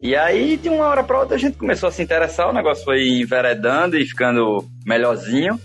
E aí, de uma hora para outra, a gente começou a se interessar, o negócio foi enveredando e ficando melhorzinho.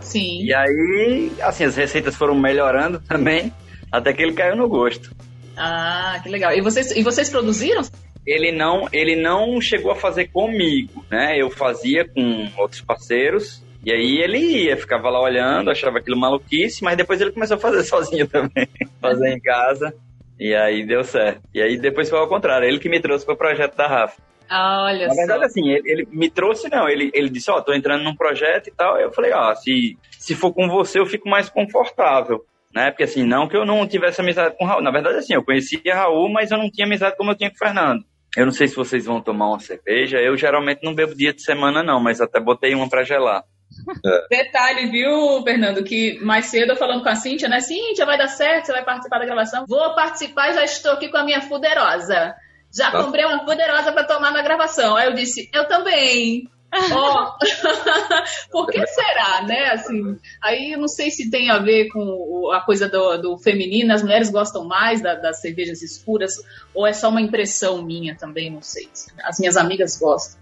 Sim. E aí, assim, as receitas foram melhorando também, até que ele caiu no gosto. Ah, que legal. E vocês, e vocês produziram? Ele não, ele não chegou a fazer comigo, né? Eu fazia com outros parceiros, e aí ele ia, ficava lá olhando, achava aquilo maluquice, mas depois ele começou a fazer sozinho também, fazer em casa. E aí deu certo. E aí depois foi ao contrário, ele que me trouxe para o projeto da Rafa. Ah, olha Na verdade, só. assim, ele, ele me trouxe, não. Ele, ele disse, ó, tô entrando num projeto e tal. Eu falei, ó, se, se for com você, eu fico mais confortável. Né? Porque assim, não que eu não tivesse amizade com o Raul. Na verdade, assim, eu conhecia Raul, mas eu não tinha amizade como eu tinha com o Fernando. Eu não sei se vocês vão tomar uma cerveja. Eu geralmente não bebo dia de semana, não, mas até botei uma pra gelar. Detalhe, viu, Fernando, que mais cedo eu falando com a Cíntia, né? Cíntia, vai dar certo, você vai participar da gravação. Vou participar já estou aqui com a minha fuderosa. Já Tá. comprei uma fuderosa para tomar na gravação. Aí eu disse, eu também. Ó, por que será, né? Assim, aí eu não sei se tem a ver com a coisa do, do feminino, as mulheres gostam mais da- das cervejas escuras, ou é só uma impressão minha também, não sei. As minhas amigas gostam.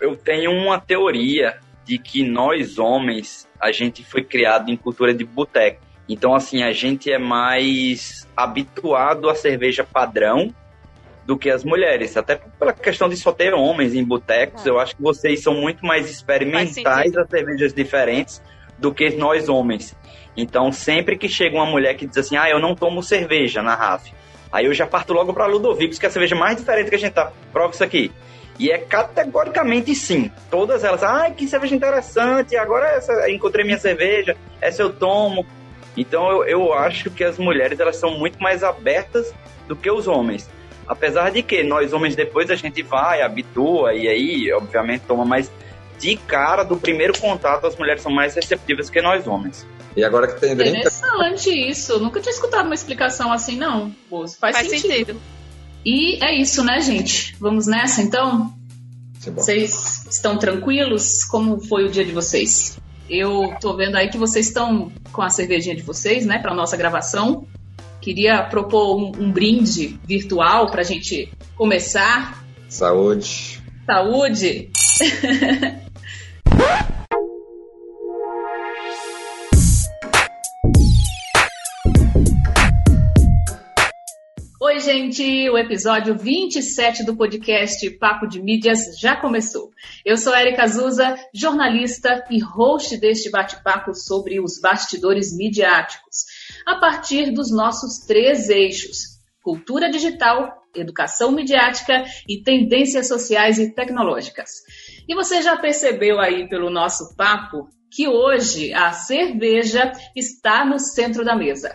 Eu tenho uma teoria de que nós, homens, a gente foi criado em cultura de boteco. Então, assim, a gente é mais habituado à cerveja padrão do que as mulheres. Até pela questão de só ter homens em botecos, eu acho que vocês são muito mais experimentais a cervejas diferentes do que nós homens. Então, sempre que chega uma mulher que diz assim, ah, eu não tomo cerveja na RAF, aí eu já parto logo para Ludovicos, que é a cerveja mais diferente que a gente tá. Prova isso aqui. E é categoricamente sim. Todas elas, ai, que cerveja interessante, agora essa, encontrei minha cerveja, essa eu tomo. Então eu, eu acho que as mulheres elas são muito mais abertas do que os homens. Apesar de que nós homens depois a gente vai, habitua e aí, obviamente, toma mais de cara do primeiro contato, as mulheres são mais receptivas que nós homens. E agora que tem drink, Interessante isso. Nunca tinha escutado uma explicação assim, não. Faz, Faz sentido. sentido. E é isso, né, gente? Vamos nessa, então? Bom. Vocês estão tranquilos? Como foi o dia de vocês? Eu tô vendo aí que vocês estão com a cervejinha de vocês, né, para nossa gravação. Queria propor um, um brinde virtual para a gente começar. saúde. Saúde! gente! O episódio 27 do podcast Papo de Mídias já começou. Eu sou Erika Azusa, jornalista e host deste bate-papo sobre os bastidores midiáticos, a partir dos nossos três eixos: cultura digital, educação midiática e tendências sociais e tecnológicas. E você já percebeu aí pelo nosso papo que hoje a cerveja está no centro da mesa.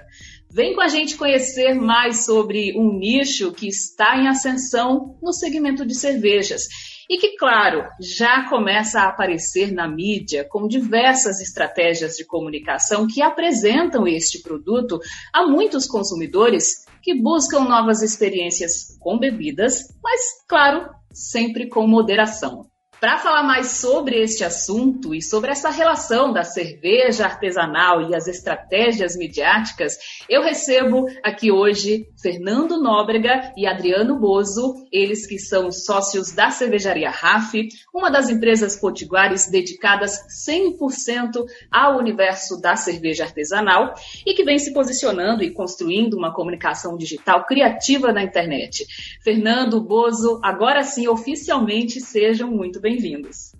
Vem com a gente conhecer mais sobre um nicho que está em ascensão no segmento de cervejas e que, claro, já começa a aparecer na mídia com diversas estratégias de comunicação que apresentam este produto a muitos consumidores que buscam novas experiências com bebidas, mas, claro, sempre com moderação. Para falar mais sobre este assunto e sobre essa relação da cerveja artesanal e as estratégias midiáticas, eu recebo aqui hoje Fernando Nóbrega e Adriano Bozo, eles que são sócios da cervejaria RAF, uma das empresas potiguares dedicadas 100% ao universo da cerveja artesanal e que vem se posicionando e construindo uma comunicação digital criativa na internet. Fernando, Bozo, agora sim, oficialmente, sejam muito bem-vindos.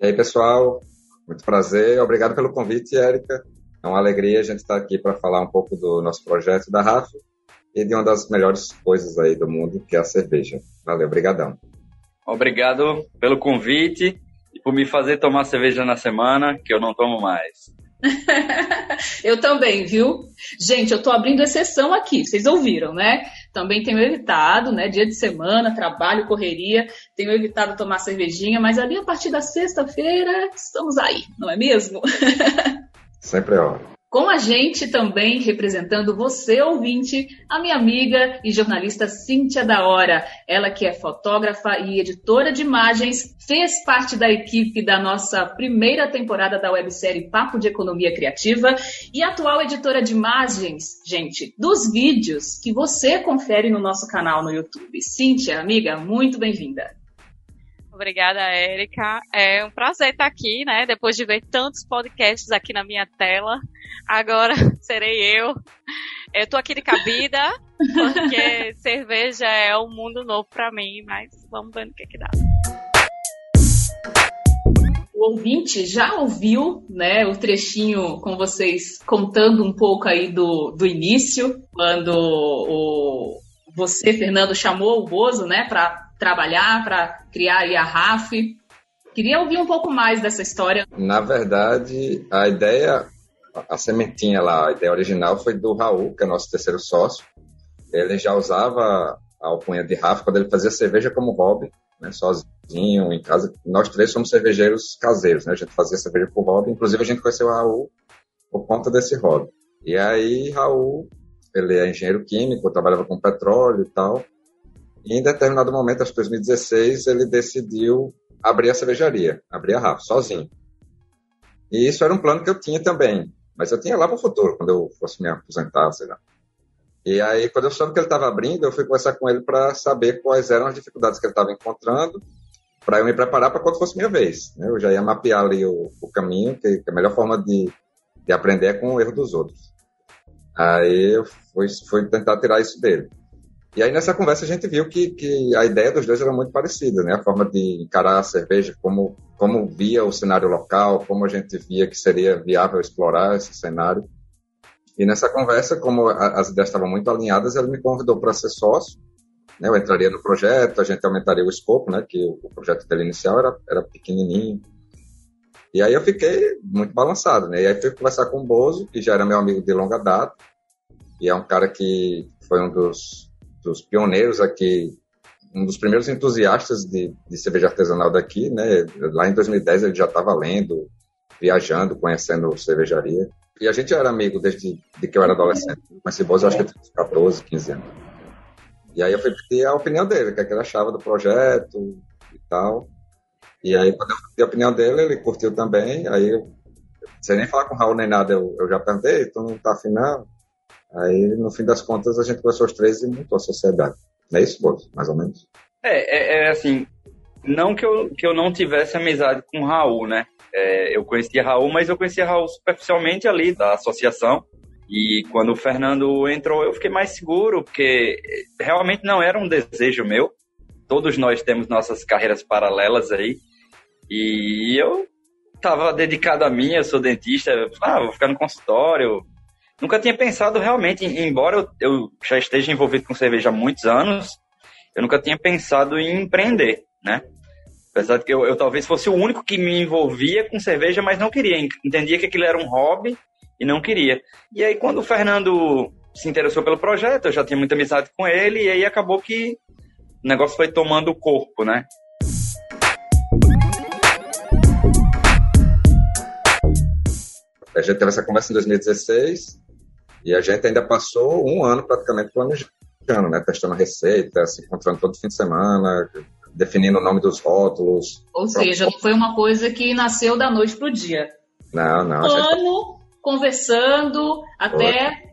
E aí, pessoal, muito prazer. Obrigado pelo convite, Érica. É uma alegria a gente estar aqui para falar um pouco do nosso projeto da RAF e de uma das melhores coisas aí do mundo, que é a cerveja. Valeu, obrigadão. Obrigado pelo convite e por me fazer tomar cerveja na semana, que eu não tomo mais. eu também, viu? Gente, eu tô abrindo exceção aqui, vocês ouviram, né? Também tenho evitado, né? Dia de semana, trabalho, correria, tenho evitado tomar cervejinha, mas ali a partir da sexta-feira estamos aí, não é mesmo? Sempre é hora. Com a gente também, representando você, ouvinte, a minha amiga e jornalista Cíntia da Hora. Ela que é fotógrafa e editora de imagens, fez parte da equipe da nossa primeira temporada da websérie Papo de Economia Criativa e atual editora de imagens, gente, dos vídeos que você confere no nosso canal no YouTube. Cíntia, amiga, muito bem-vinda. Obrigada, Érica. É um prazer estar aqui, né? Depois de ver tantos podcasts aqui na minha tela. Agora serei eu. Eu estou aqui de cabida, porque cerveja é um mundo novo para mim, mas vamos ver no que, que dá. O ouvinte já ouviu, né, o trechinho com vocês contando um pouco aí do, do início, quando o, você, Fernando, chamou o Bozo, né, para trabalhar, para criar a RAF. Queria ouvir um pouco mais dessa história. Na verdade, a ideia, a sementinha lá, a ideia original foi do Raul, que é nosso terceiro sócio. Ele já usava a alcunha de RAF quando ele fazia cerveja como hobby, né, sozinho, em casa. Nós três somos cervejeiros caseiros, né? A gente fazia cerveja por hobby. Inclusive, a gente conheceu o Raul por conta desse hobby. E aí, Raul, ele é engenheiro químico, trabalhava com petróleo e tal. E em determinado momento, acho que 2016, ele decidiu abrir a cervejaria, abrir a Rafa, sozinho. E isso era um plano que eu tinha também, mas eu tinha lá para o futuro, quando eu fosse me aposentar, sei lá. E aí, quando eu soube que ele estava abrindo, eu fui conversar com ele para saber quais eram as dificuldades que ele estava encontrando, para eu me preparar para quando fosse minha vez. Né? Eu já ia mapear ali o, o caminho, que, que, a melhor forma de, de aprender é com o erro dos outros. Aí eu fui, fui tentar tirar isso dele. E aí nessa conversa a gente viu que, que a ideia dos dois era muito parecida, né? A forma de encarar a cerveja, como, como via o cenário local, como a gente via que seria viável explorar esse cenário. E nessa conversa, como as ideias estavam muito alinhadas, ele me convidou para ser sócio. Né? Eu entraria no projeto, a gente aumentaria o escopo, né? Que o projeto dele inicial era, era pequenininho. E aí eu fiquei muito balançado, né? E aí fui conversar com o Bozo, que já era meu amigo de longa data, e é um cara que foi um dos dos pioneiros aqui, um dos primeiros entusiastas de, de cerveja artesanal daqui, né? Lá em 2010 ele já estava lendo, viajando, conhecendo cervejaria. E a gente era amigo desde de que eu era adolescente. Mas Bozo, acho que eu tinha 14, 15 anos. E aí eu fui pedir a opinião dele, o que, é que ele achava do projeto e tal. E aí, quando eu pedi a opinião dele, ele curtiu também. Aí, eu, sem nem falar com o Raul nem nada, eu, eu já perguntei, tu não tá afinando? Aí, no fim das contas, a gente começou os três e montou a sociedade. É isso, Bozo? Mais ou menos? É, é, é, assim, não que eu, que eu não tivesse amizade com o Raul, né? É, eu conhecia Raul, mas eu conhecia Raul superficialmente ali da associação. E quando o Fernando entrou, eu fiquei mais seguro, porque realmente não era um desejo meu. Todos nós temos nossas carreiras paralelas aí. E eu estava dedicado a mim, eu sou dentista, ah, vou ficar no consultório, nunca tinha pensado realmente, embora eu, já esteja envolvido com cerveja há muitos anos, eu nunca tinha pensado em empreender, né? Apesar de que eu, eu, talvez fosse o único que me envolvia com cerveja, mas não queria. Entendia que aquilo era um hobby e não queria. E aí, quando o Fernando se interessou pelo projeto, eu já tinha muita amizade com ele, e aí acabou que o negócio foi tomando corpo, né? A gente teve essa conversa em 2016, e a gente ainda passou um ano praticamente planejando, né? Testando a receita, se encontrando todo fim de semana, definindo o nome dos rótulos. Ou seja, não foi uma coisa que nasceu da noite para o dia. Não, não. Um ano, gente... conversando, até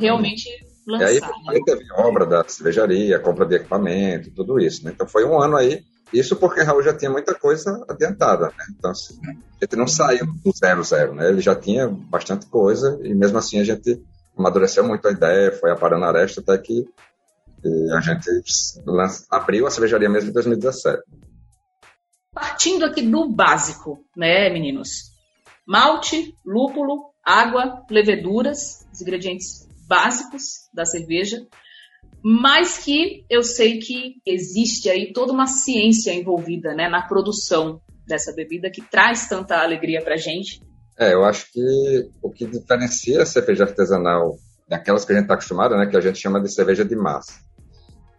realmente lançar. E aí, aí né? teve obra da cervejaria, compra de equipamento, tudo isso, né? Então foi um ano aí isso porque Raul já tinha muita coisa adiantada, né? Então, assim, a gente não saiu do zero, zero, né? Ele já tinha bastante coisa e mesmo assim a gente amadureceu muito a ideia, foi a aresta até que a gente abriu a cervejaria mesmo em 2017. Partindo aqui do básico, né, meninos? Malte, lúpulo, água, leveduras, os ingredientes básicos da cerveja, mas que eu sei que existe aí toda uma ciência envolvida né, na produção dessa bebida que traz tanta alegria para gente é, eu acho que o que diferencia a cerveja artesanal daquelas que a gente está acostumado, né, que a gente chama de cerveja de massa,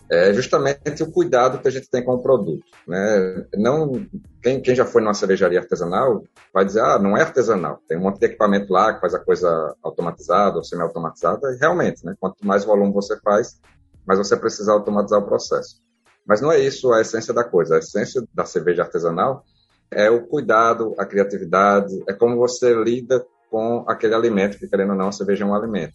é justamente o cuidado que a gente tem com o produto. Né? Não, quem, quem já foi numa cervejaria artesanal vai dizer, ah, não é artesanal, tem um monte de equipamento lá que faz a coisa automatizada ou semi-automatizada, e realmente, né? quanto mais volume você faz, mais você precisa automatizar o processo. Mas não é isso a essência da coisa. A essência da cerveja artesanal é o cuidado, a criatividade, é como você lida com aquele alimento, que querendo ou não, a cerveja é um alimento.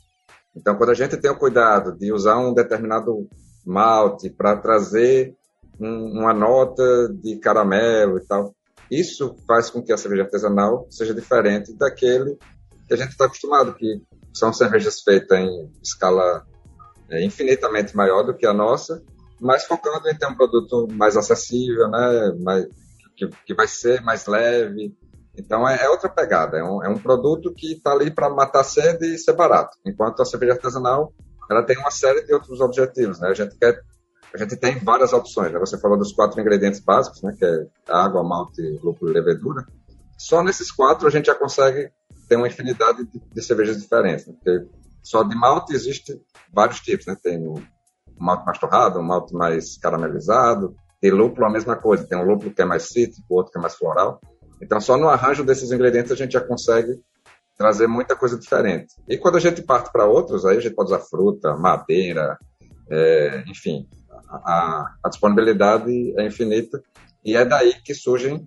Então, quando a gente tem o cuidado de usar um determinado malte para trazer um, uma nota de caramelo e tal, isso faz com que a cerveja artesanal seja diferente daquele que a gente está acostumado, que são cervejas feitas em escala é, infinitamente maior do que a nossa, mas focando em ter um produto mais acessível, né, mais, que, que vai ser mais leve. Então é, é outra pegada, é um, é um produto que está ali para matar sede e ser barato, enquanto a cerveja artesanal ela tem uma série de outros objetivos, né? A gente quer a gente tem várias opções, né? Você falou dos quatro ingredientes básicos, né? Que é água, malte, lúpulo e levedura. Só nesses quatro a gente já consegue ter uma infinidade de, de cervejas diferentes, né? Porque só de malte existe vários tipos, né? Tem o malte mais torrado, um malte mais caramelizado. De lúpulo a mesma coisa, tem um lúpulo que é mais cítrico, outro que é mais floral. Então só no arranjo desses ingredientes a gente já consegue trazer muita coisa diferente. E quando a gente parte para outros, aí a gente pode usar fruta, madeira, é, enfim, a, a, disponibilidade é infinita e é daí que surgem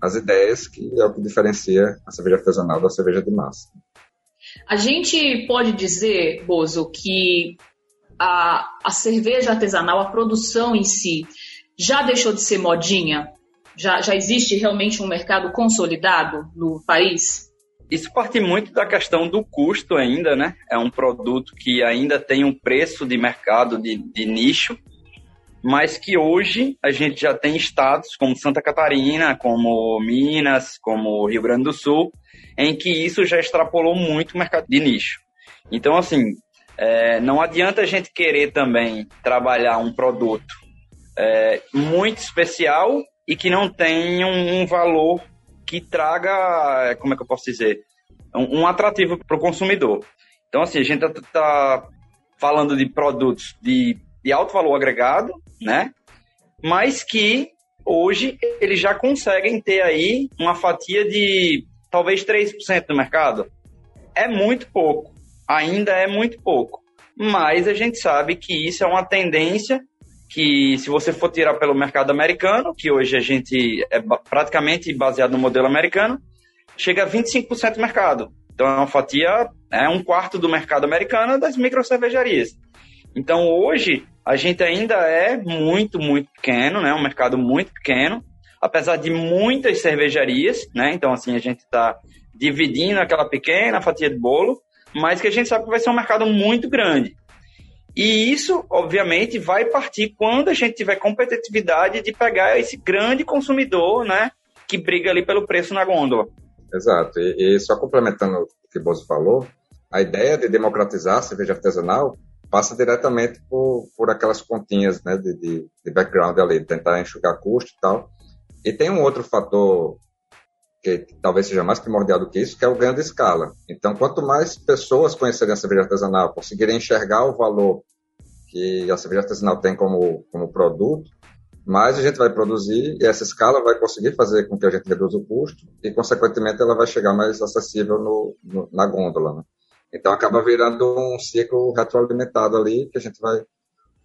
as ideias que é o que diferencia a cerveja artesanal da cerveja de massa. A gente pode dizer, Bozo, que a, a cerveja artesanal, a produção em si, já deixou de ser modinha? Já, já existe realmente um mercado consolidado no país? Isso parte muito da questão do custo ainda, né? É um produto que ainda tem um preço de mercado de, de nicho, mas que hoje a gente já tem estados como Santa Catarina, como Minas, como Rio Grande do Sul, em que isso já extrapolou muito o mercado de nicho. Então, assim, é, não adianta a gente querer também trabalhar um produto é, muito especial e que não tenha um, um valor que traga, como é que eu posso dizer, um, um atrativo para o consumidor. Então, assim, a gente está tá falando de produtos de, de alto valor agregado, né? Mas que hoje eles já conseguem ter aí uma fatia de talvez 3% do mercado. É muito pouco, ainda é muito pouco. Mas a gente sabe que isso é uma tendência que se você for tirar pelo mercado americano, que hoje a gente é praticamente baseado no modelo americano, chega a 25% do mercado. Então é uma fatia, é um quarto do mercado americano das micro cervejarias. Então hoje a gente ainda é muito, muito pequeno, né? Um mercado muito pequeno, apesar de muitas cervejarias, né? Então assim a gente está dividindo aquela pequena fatia de bolo, mas que a gente sabe que vai ser um mercado muito grande. E isso, obviamente, vai partir quando a gente tiver competitividade de pegar esse grande consumidor, né, que briga ali pelo preço na gôndola. Exato. E, e só complementando o que o Bozo falou, a ideia de democratizar a cerveja artesanal passa diretamente por, por aquelas continhas né, de, de, de background ali, tentar enxugar custo e tal. E tem um outro fator que talvez seja mais primordial do que isso, que é o ganho de escala. Então, quanto mais pessoas conhecerem a cerveja artesanal, conseguirem enxergar o valor que a cerveja artesanal tem como, como produto, mais a gente vai produzir e essa escala vai conseguir fazer com que a gente reduza o custo e, consequentemente, ela vai chegar mais acessível no, no, na gôndola. Né? Então, acaba virando um ciclo retroalimentado ali, que a gente vai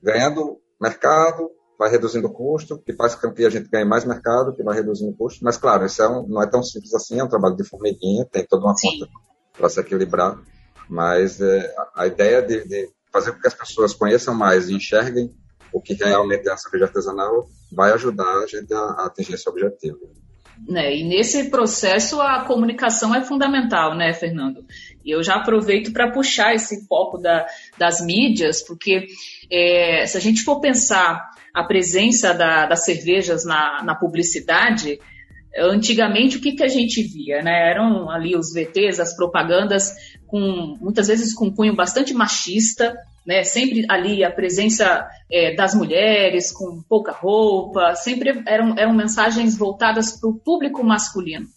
ganhando mercado, vai reduzindo o custo, que faz com que a gente ganhe mais mercado, que vai reduzindo o custo. Mas, claro, isso é um, não é tão simples assim, é um trabalho de formiguinha, tem toda uma Sim. conta para se equilibrar. Mas é, a ideia de, de, fazer com que as pessoas conheçam mais e enxerguem o que realmente é a cerveja artesanal vai ajudar a gente a, a atingir esse objetivo. Né, e nesse processo a comunicação é fundamental, né, Fernando? E eu já aproveito para puxar esse foco da, das mídias, porque é, se a gente for pensar a presença da, das cervejas na, na publicidade, antigamente o que, que a gente via? Né? Eram ali os VTs, as propagandas, com muitas vezes com cunho bastante machista, né? sempre ali a presença é, das mulheres com pouca roupa, sempre eram, eram mensagens voltadas para o público masculino.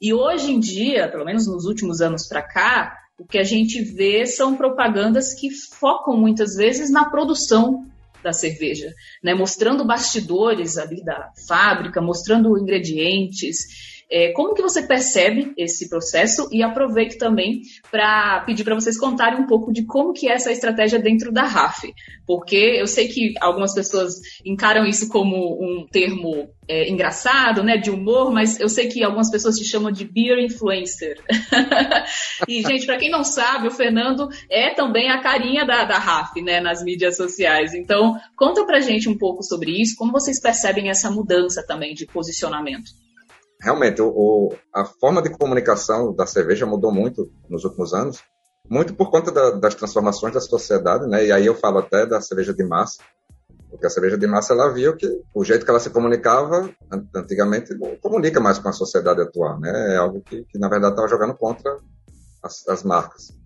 E hoje em dia, pelo menos nos últimos anos para cá, o que a gente vê são propagandas que focam muitas vezes na produção da cerveja, né? mostrando bastidores ali da fábrica, mostrando ingredientes. É, como que você percebe esse processo? E aproveito também para pedir para vocês contarem um pouco de como que é essa estratégia dentro da RAF. Porque eu sei que algumas pessoas encaram isso como um termo é, engraçado, né, de humor, mas eu sei que algumas pessoas te chamam de beer influencer. e, gente, para quem não sabe, o Fernando é também a carinha da, da RAF, né, nas mídias sociais. Então, conta pra gente um pouco sobre isso, como vocês percebem essa mudança também de posicionamento realmente o, o, a forma de comunicação da cerveja mudou muito nos últimos anos, muito por conta da, das transformações da sociedade, né? E aí eu falo até da cerveja de massa, porque a cerveja de massa ela viu que o jeito que ela se comunicava antigamente não comunica mais com a sociedade atual, né? É algo que, que na verdade estava jogando contra as, as, marcas.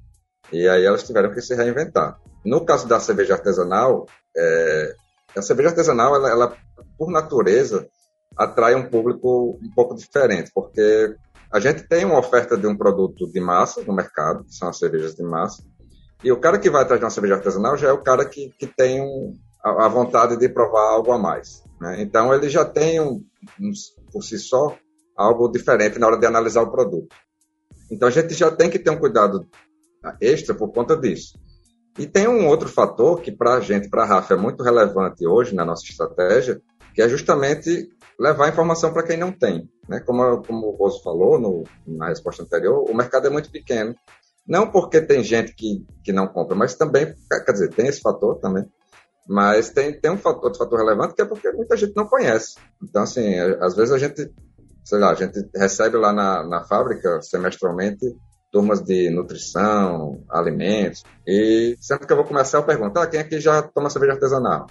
E aí elas tiveram que se reinventar. No caso da cerveja artesanal, é, a cerveja artesanal, ela, ela por natureza, atrai um público um pouco diferente, porque a gente tem uma oferta de um produto de massa no mercado, que são as cervejas de massa, e o cara que vai atrás de uma cerveja artesanal já é o cara que, que tem um, a, a, vontade de provar algo a mais. Né? Então ele já tem, um, um, por si só, algo diferente na hora de analisar o produto. Então a gente já tem que ter um cuidado extra por conta disso. E tem um outro fator que para a gente, para a RAF, é muito relevante hoje na nossa estratégia, que é justamente levar informação para quem não tem. Né? Como, como o Roso falou no, na resposta anterior, o mercado é muito pequeno. Não porque tem gente que, que não compra, mas também, quer dizer, tem esse fator também, mas tem, tem um fator, outro fator relevante que é porque muita gente não conhece. Então, assim, às vezes a gente, sei lá, a gente recebe lá na, na fábrica, semestralmente, turmas de nutrição, alimentos, e sempre que eu vou começar, eu pergunto, ah, quem aqui já toma cerveja artesanal?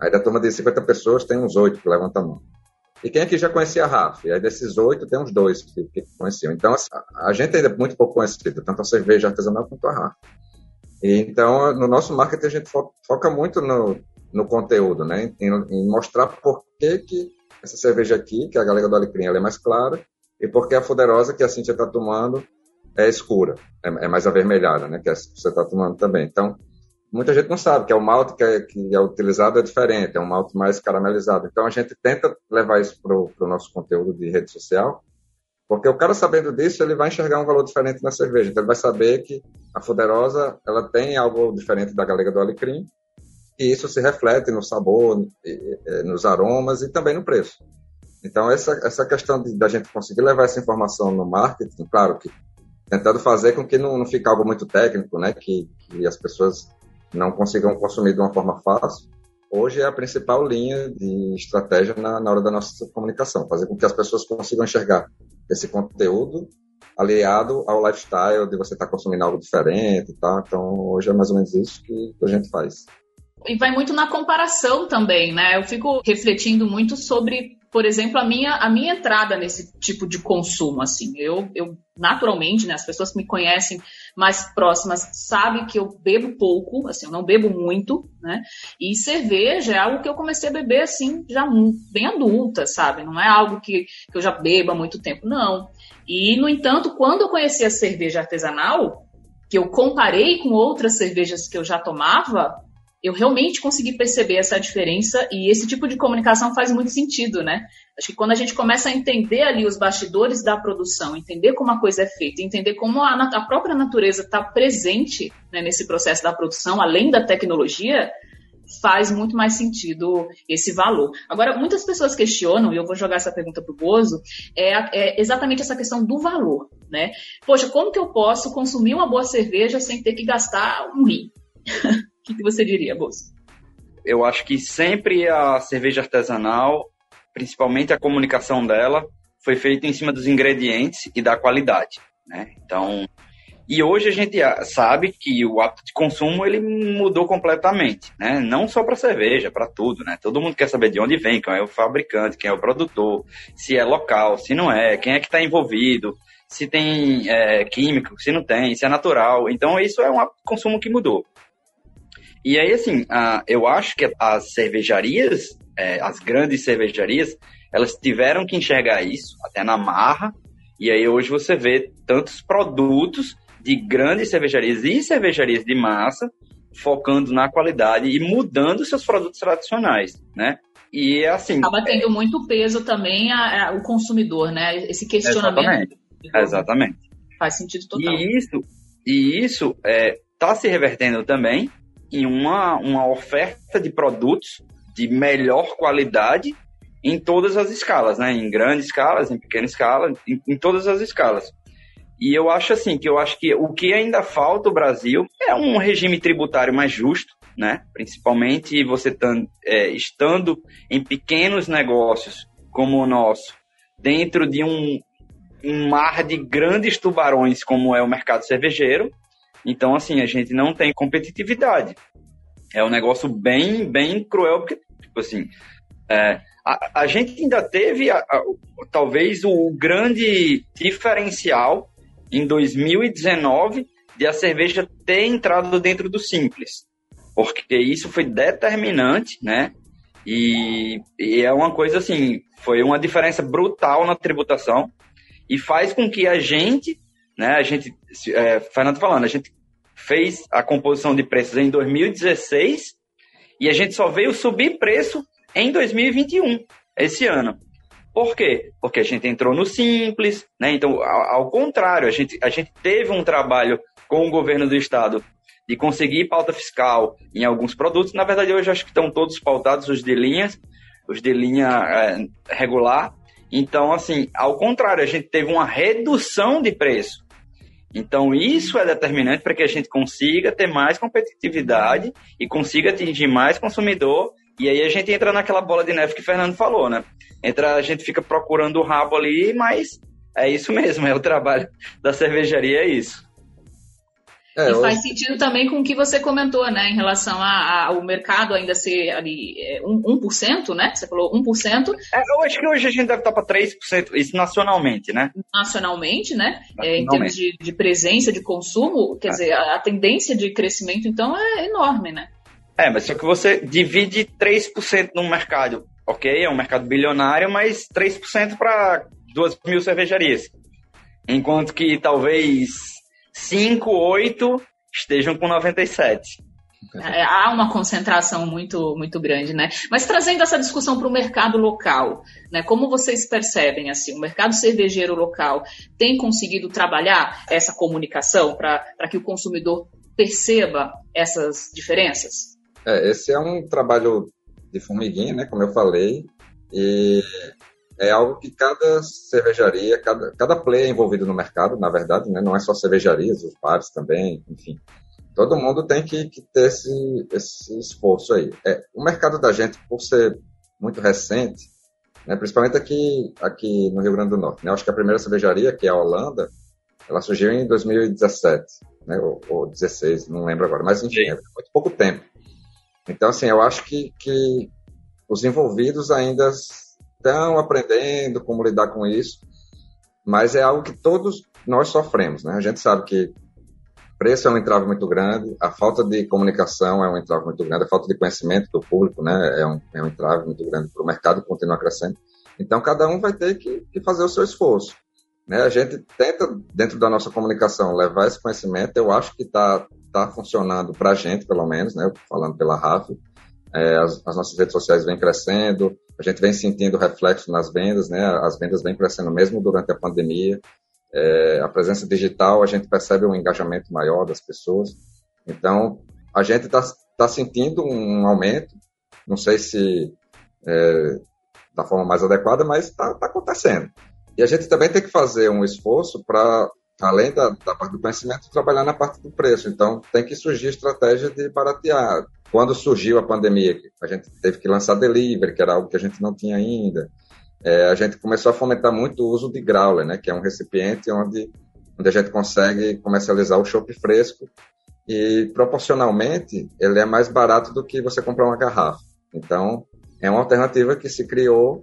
Aí da turma de 50 pessoas, tem uns oito que levantam a mão. E quem aqui já conhecia a RAF? E aí desses oito, tem uns dois que, que conheciam. Então, assim, a gente ainda é muito pouco conhecido, tanto a cerveja artesanal quanto a RAF. Então, no nosso marketing, a gente foca muito no, no conteúdo, né? Em, em, mostrar por que, que essa cerveja aqui, que a Galega do Alecrim, é mais clara, e por que a Fuderosa, que a Cintia está tomando, é escura, é, é, mais avermelhada, né? Que você está tomando também. Então, muita gente não sabe que é o malte que é, que é utilizado é diferente, é um malte mais caramelizado. Então a gente tenta levar isso para o nosso conteúdo de rede social, porque o cara sabendo disso, ele vai enxergar um valor diferente na cerveja. Então ele vai saber que a Fuderosa ela tem algo diferente da Galega do Alecrim, e isso se reflete no sabor, nos aromas e também no preço. Então essa, essa questão de, da gente conseguir levar essa informação no marketing, claro que tentando fazer com que não, não fique algo muito técnico, né? Que, que as pessoas não consigam consumir de uma forma fácil, hoje é a principal linha de estratégia na, na hora da nossa comunicação, fazer com que as pessoas consigam enxergar esse conteúdo aliado ao lifestyle de você estar tá consumindo algo diferente, tá? Então, hoje é mais ou menos isso que a gente faz. E vai muito na comparação também, né? Eu fico refletindo muito sobre por exemplo, a minha, a minha entrada nesse tipo de consumo, assim, eu, eu naturalmente, né, as pessoas que me conhecem mais próximas sabem que eu bebo pouco, assim, eu não bebo muito, né, e cerveja é algo que eu comecei a beber, assim, já bem adulta, sabe, não é algo que, que eu já bebo há muito tempo, não. E, no entanto, quando eu conheci a cerveja artesanal, que eu comparei com outras cervejas que eu já tomava, eu realmente consegui perceber essa diferença e esse tipo de comunicação faz muito sentido, né? Acho que quando a gente começa a entender ali os bastidores da produção, entender como a coisa é feita, entender como a, a própria natureza está presente né, nesse processo da produção, além da tecnologia, faz muito mais sentido esse valor. Agora, muitas pessoas questionam, e eu vou jogar essa pergunta para o Bozo, é, é, exatamente essa questão do valor, né? Poxa, como que eu posso consumir uma boa cerveja sem ter que gastar um rim? O que você diria, Bolso? Eu acho que sempre a cerveja artesanal, principalmente a comunicação dela, foi feita em cima dos ingredientes e da qualidade, né? Então, e hoje a gente sabe que o hábito de consumo ele mudou completamente, né? Não só para cerveja, para tudo, né? Todo mundo quer saber de onde vem, quem é o fabricante, quem é o produtor, se é local, se não é, quem é que está envolvido, se tem é, químico, se não tem, se é natural. Então isso é um hábito de consumo que mudou. E aí, assim, uh, eu acho que as cervejarias, é, as grandes cervejarias, elas tiveram que enxergar isso, até na marra, e aí hoje você vê tantos produtos de grandes cervejarias e cervejarias de massa focando na qualidade e mudando seus produtos tradicionais, né? E assim. Acaba tendo muito peso também a, a, o consumidor, né? Esse questionamento. Exatamente. Exatamente. Faz sentido total. E isso, e isso está é, tá se revertendo também em uma, uma oferta de produtos de melhor qualidade em todas as escalas, né? Em grandes escalas, em pequena escala, em, em todas as escalas. E eu acho assim que eu acho que o que ainda falta o Brasil é um regime tributário mais justo, né? Principalmente você é, estando em pequenos negócios como o nosso, dentro de um, um mar de grandes tubarões como é o mercado cervejeiro. Então, assim, a gente não tem competitividade. É um negócio bem, bem cruel, porque, tipo assim, é, a, a, gente ainda teve, a, a, talvez, o grande diferencial em 2019 de a cerveja ter entrado dentro do simples, porque isso foi determinante, né? E, e é uma coisa assim, foi uma diferença brutal na tributação e faz com que a gente, né? A gente, é, Fernando falando, a gente fez a composição de preços em 2016 e a gente só veio subir preço em 2021, esse ano. Por quê? Porque a gente entrou no simples, né? Então, ao, ao contrário, a gente, a gente teve um trabalho com o governo do estado de conseguir pauta fiscal em alguns produtos. Na verdade, hoje acho que estão todos pautados os de linhas, os de linha é, regular. Então, assim, ao contrário, a gente teve uma redução de preço. Então, isso é determinante para que a gente consiga ter mais competitividade e consiga atingir mais consumidor e aí a gente entra naquela bola de neve que o Fernando falou, né? Entra, a gente fica procurando o rabo ali, mas é isso mesmo, é o trabalho da cervejaria, é isso. É, e faz sentido também com o que você comentou, né, em relação ao mercado ainda ser ali é, 1%, né? Você falou 1%. É, eu acho que hoje a gente deve estar para 3%, isso nacionalmente, né? Nacionalmente, né? Nacionalmente. É, em termos de, de, presença, de consumo, quer é. dizer, a, a tendência de crescimento, então, é enorme, né? É, mas só que você divide 3% no mercado, ok? É um mercado bilionário, mas 3% para 2 mil cervejarias. Enquanto que talvez 5, 8 estejam com 97. É, há uma concentração muito, muito grande, né? Mas trazendo essa discussão para o mercado local, né? Como vocês percebem assim, o mercado cervejeiro local tem conseguido trabalhar essa comunicação para que o consumidor perceba essas diferenças? É, esse é um trabalho de formiguinha, né, como eu falei, e é algo que cada cervejaria, cada, cada player envolvido no mercado, na verdade, né, não é só cervejarias, os bares também, enfim, todo mundo tem que, que ter esse, esse esforço aí. É, o mercado da gente, por ser muito recente, né, principalmente aqui, aqui no Rio Grande do Norte, né, acho que a primeira cervejaria, que é a Holanda, ela surgiu em 2017, né, ou, ou 16, não lembro agora, mas enfim, é muito pouco tempo. Então, assim, eu acho que, que os envolvidos ainda estão aprendendo como lidar com isso, mas é algo que todos nós sofremos, né? A gente sabe que preço é um entrave muito grande, a falta de comunicação é um entrave muito grande, a falta de conhecimento do público, né, é um, é um entrave muito grande para o mercado continuar crescendo. Então, cada um vai ter que, que fazer o seu esforço. Né? A gente tenta, dentro da nossa comunicação, levar esse conhecimento. Eu acho que está tá funcionando para a gente, pelo menos, né? falando pela RAF. É, as, as, nossas redes sociais vêm crescendo, a gente vem sentindo reflexo nas vendas, né? As vendas vêm crescendo mesmo durante a pandemia. É, a presença digital, a gente percebe um engajamento maior das pessoas. Então, a gente está tá sentindo um aumento. Não sei se é, da forma mais adequada, mas está tá acontecendo. E a gente também tem que fazer um esforço para, além da, da, parte do conhecimento, trabalhar na parte do preço. Então, tem que surgir estratégia de baratear. Quando surgiu a pandemia, a gente teve que lançar delivery, que era algo que a gente não tinha ainda. É, a gente começou a fomentar muito o uso de growler, né, que é um recipiente onde, onde a gente consegue comercializar o chopp fresco e proporcionalmente ele é mais barato do que você comprar uma garrafa. Então, é uma alternativa que se criou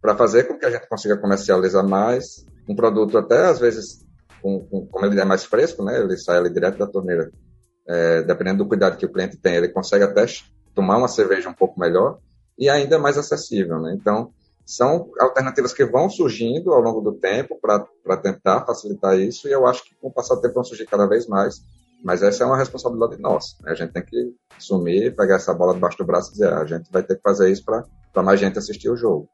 para fazer com que a gente consiga comercializar mais um produto até às vezes com, com, como ele é mais fresco, né? Ele sai ali direto da torneira. É, dependendo do cuidado que o cliente tem, ele consegue até tomar uma cerveja um pouco melhor e ainda mais acessível, né? Então, são alternativas que vão surgindo ao longo do tempo para tentar facilitar isso e eu acho que com o passar do tempo vão surgir cada vez mais mas essa é uma responsabilidade nossa. Né? A gente tem que assumir, pegar essa bola debaixo do braço e dizer, ah, a gente vai ter que fazer isso para mais gente assistir o jogo.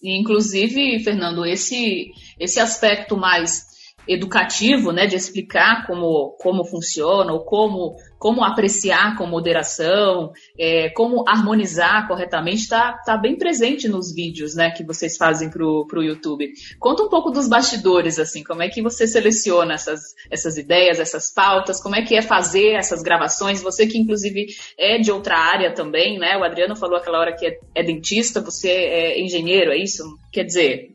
Inclusive, Fernando, esse, esse aspecto mais educativo, né, de explicar como, como funciona, ou como, como apreciar com moderação, é, como harmonizar corretamente, está tá bem presente nos vídeos, né, que vocês fazem para o YouTube. Conta um pouco dos bastidores, assim, como é que você seleciona essas, essas ideias, essas pautas, como é que é fazer essas gravações, você que inclusive é de outra área também, né, o Adriano falou aquela hora que é, é dentista, você é engenheiro, é isso? Quer dizer,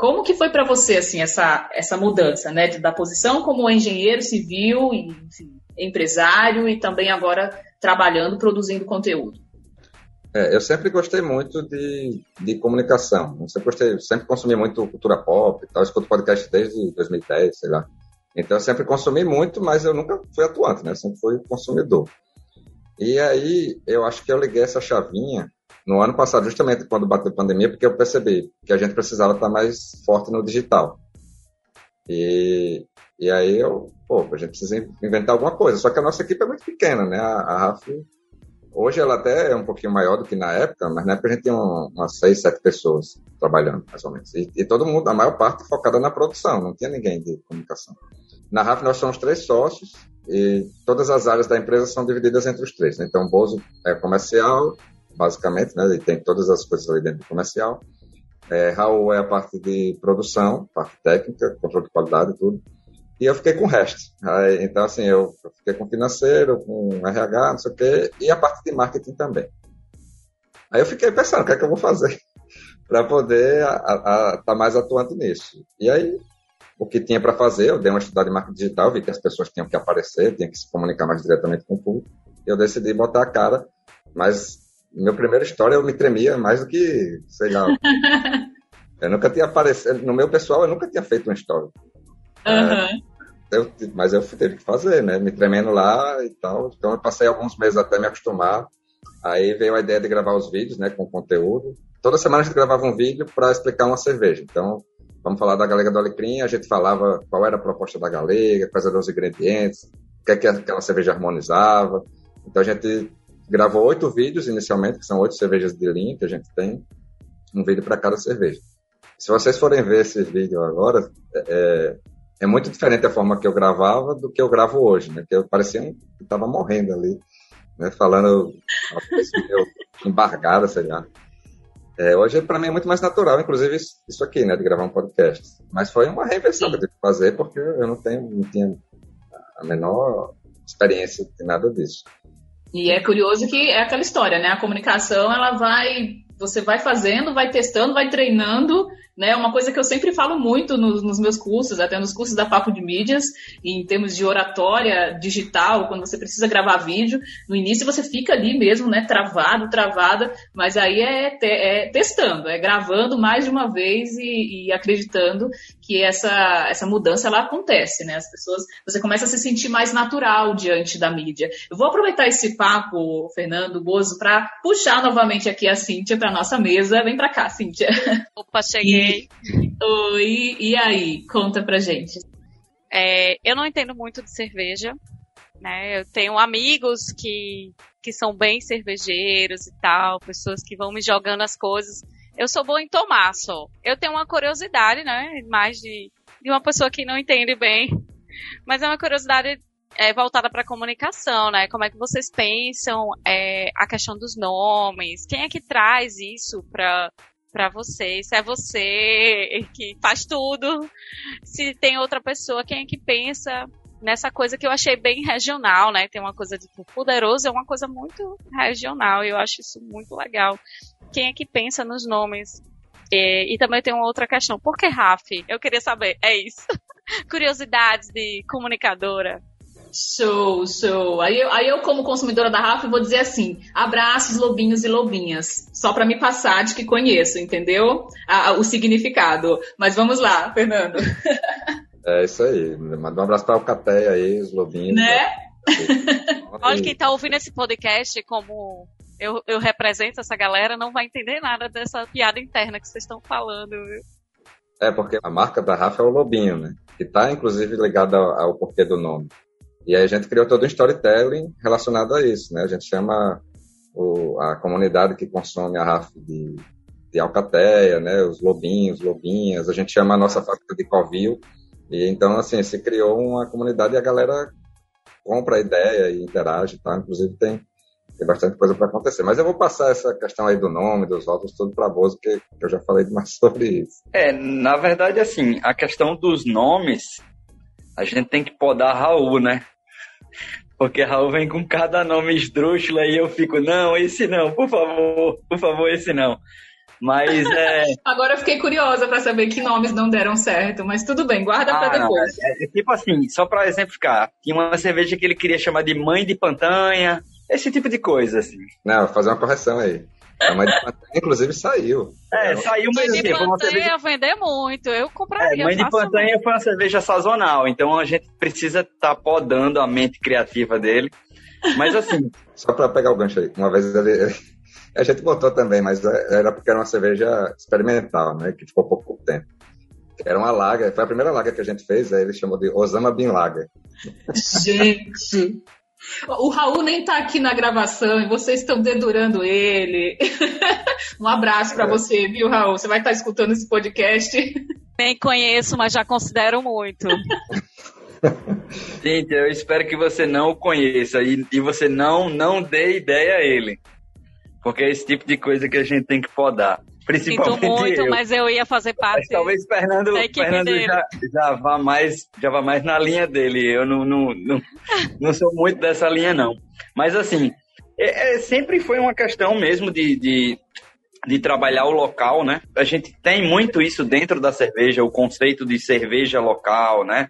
como que foi para você assim essa, essa mudança, né, da posição como engenheiro civil e enfim, empresário e também agora trabalhando, produzindo conteúdo? É, eu sempre gostei muito de, de comunicação. Eu sempre gostei, sempre consumi muito cultura pop, tal. Eu escuto podcast desde 2010, sei lá. Então eu sempre consumi muito, mas eu nunca fui atuante, né? Eu sempre fui consumidor. E aí eu acho que eu liguei essa chavinha no ano passado, justamente quando bateu a pandemia, porque eu percebi que a gente precisava estar mais forte no digital. E, e aí eu, pô, a gente precisa inventar alguma coisa. Só que a nossa equipe é muito pequena, né? A, a RAF, hoje ela até é um pouquinho maior do que na época, mas na época a gente tinha umas seis, sete pessoas trabalhando, mais ou menos. E, e todo mundo, a maior parte focada na produção, não tinha ninguém de comunicação. Na RAF nós somos três sócios e todas as áreas da empresa são divididas entre os três. Né? Então, o Bozo é comercial, basicamente, né? Ele tem todas as coisas ali dentro do comercial. É, Raul é a parte de produção, parte técnica, controle de qualidade e tudo. E eu fiquei com o resto. Aí, então, assim, eu, fiquei com financeiro, com RH, não sei o quê, e a parte de marketing também. Aí eu fiquei pensando, o que é que eu vou fazer para poder estar tá mais atuante nisso. E aí, o que tinha para fazer, eu dei uma estudada em marketing digital, vi que as pessoas tinham que aparecer, tinham que se comunicar mais diretamente com o público, e eu decidi botar a cara, mas minha primeira história eu me tremia mais do que, sei lá. eu nunca tinha aparecido. No meu pessoal, eu nunca tinha feito uma história. Uhum. É, eu, mas eu teve que fazer, né? Me tremendo lá e tal. Então eu passei alguns meses até me acostumar. Aí veio a ideia de gravar os vídeos, né? Com conteúdo. Toda semana a gente gravava um vídeo para explicar uma cerveja. Então, vamos falar da Galega do Alecrim. A gente falava qual era a proposta da Galega, quais eram os ingredientes, o que, é que aquela cerveja harmonizava. Então a gente gravou oito vídeos inicialmente, que são oito cervejas de linha que a gente tem, um vídeo para cada cerveja. Se vocês forem ver esse vídeo agora, é, é muito diferente a forma que eu gravava do que eu gravo hoje, né? Que eu parecia que estava morrendo ali, né? Falando embargada, sei lá. É, hoje, para mim, é muito mais natural, inclusive, isso aqui, né? De gravar um podcast. Mas foi uma reinvenção que eu tive que fazer, porque eu não tenho, não tinha a menor experiência de nada disso. E é curioso que é aquela história, né? A comunicação, ela vai, você vai fazendo, vai testando, vai treinando né? Uma coisa que eu sempre falo muito nos, nos, meus cursos, até nos cursos da Papo de Mídias, em termos de oratória digital, quando você precisa gravar vídeo, no início você fica ali mesmo, né? Travado, travada, mas aí é, te, é testando, é gravando mais de uma vez e, e, acreditando que essa, essa mudança ela acontece, né? As pessoas, você começa a se sentir mais natural diante da mídia. Eu vou aproveitar esse papo, Fernando Bozo, para puxar novamente aqui a Cíntia para nossa mesa. Vem para cá, Cíntia. Opa, cheguei. Oi, e aí? Conta pra gente. É, eu não entendo muito de cerveja, né? Eu tenho amigos que, que são bem cervejeiros e tal, pessoas que vão me jogando as coisas. Eu sou boa em tomar só. Eu tenho uma curiosidade, né? Mais de, de uma pessoa que não entende bem. Mas é uma curiosidade é, voltada para comunicação, né? Como é que vocês pensam é, a questão dos nomes? Quem é que traz isso para para você, se é você que faz tudo, se tem outra pessoa, quem é que pensa nessa coisa que eu achei bem regional, né? Tem uma coisa de tipo, poderoso, é uma coisa muito regional, e eu acho isso muito legal. Quem é que pensa nos nomes? E, e também tem uma outra questão, por que RAF? Eu queria saber, é isso. Curiosidades de comunicadora. Show, show. Aí eu, aí eu como consumidora da Rafa, vou dizer assim: abraços, lobinhos e lobinhas. Só para me passar de que conheço, entendeu? A, a, o significado. Mas vamos lá, Fernando. É isso aí. Manda um abraço para o Alcateia aí, os lobinhos. Né? Olha, quem tá ouvindo esse podcast, como eu, eu represento essa galera, não vai entender nada dessa piada interna que vocês estão falando, viu? É, porque a marca da Rafa é o Lobinho, né? Que tá, inclusive, ligada ao, ao porquê do nome. E aí a gente criou todo um storytelling relacionado a isso, né? A gente chama o, a comunidade que consome a RAF de, de Alcateia, né? Os lobinhos, lobinhas, a gente chama a nossa fábrica de Covil. E então, assim, se criou uma comunidade e a galera compra a ideia e interage, tá? Inclusive tem, tem bastante coisa para acontecer. Mas eu vou passar essa questão aí do nome, dos votos, tudo para Bozo, porque eu já falei demais sobre isso. É, na verdade, assim, a questão dos nomes, a gente tem que podar Raul, né? Porque Raul vem com cada nome esdrúxulo e eu fico, não, esse não, por favor, por favor, esse não. Mas é. Agora eu fiquei curiosa para saber que nomes não deram certo, mas tudo bem, guarda ah, para depois. É, é, tipo assim, só para exemplificar, tinha uma cerveja que ele queria chamar de Mãe de Pantanha, esse tipo de coisa, assim. Não, vou fazer uma correção aí. A mãe de Pantanha, inclusive, saiu. É, saiu, mas mãe de Pantanha cerveja... vender muito, eu compraria. É, mãe de Pantanha foi uma cerveja sazonal, então a gente precisa estar tá podando a mente criativa dele. Mas assim. Só para pegar o gancho aí, uma vez ele, a gente botou também, mas era porque era uma cerveja experimental, né? Que ficou pouco tempo. Era uma lager, foi a primeira lager que a gente fez, aí ele chamou de Osama Bin Lager. Gente! O Raul nem tá aqui na gravação e vocês estão dedurando ele. um abraço para é. você, viu, Raul? Você vai estar tá escutando esse podcast. Nem conheço, mas já considero muito. Gente, eu espero que você não o conheça e, e você não, não dê ideia a ele. Porque é esse tipo de coisa que a gente tem que podar. Principalmente Sinto muito, eu. mas eu ia fazer parte. Mas talvez Fernando, Fernando já, já, vá mais, já vá mais na linha dele. Eu não, não, não, não sou muito dessa linha, não. Mas assim, é, é, sempre foi uma questão mesmo de, de, de trabalhar o local, né? A gente tem muito isso dentro da cerveja, o conceito de cerveja local, né?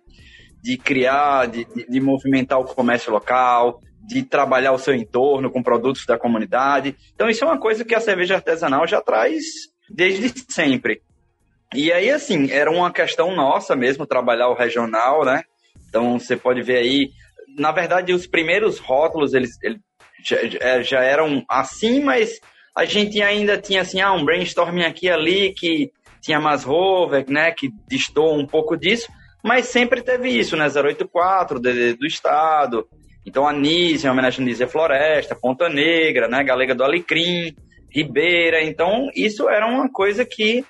De criar, de, de, de movimentar o comércio local, de trabalhar o seu entorno com produtos da comunidade. Então, isso é uma coisa que a cerveja artesanal já traz desde sempre. E aí, assim, era uma questão nossa mesmo trabalhar o regional, né? Então, você pode ver aí, na verdade, os primeiros rótulos, eles, eles já, é, já, eram assim, mas a gente ainda tinha, assim, ah, um brainstorming aqui e ali, que tinha mais rover, né, que distou um pouco disso, mas sempre teve isso, né, 084, do, do Estado, então, Anísio, em homenagem a Anísio Floresta, Ponta Negra, né, Galega do Alecrim, Ribeira. Então, isso era uma coisa que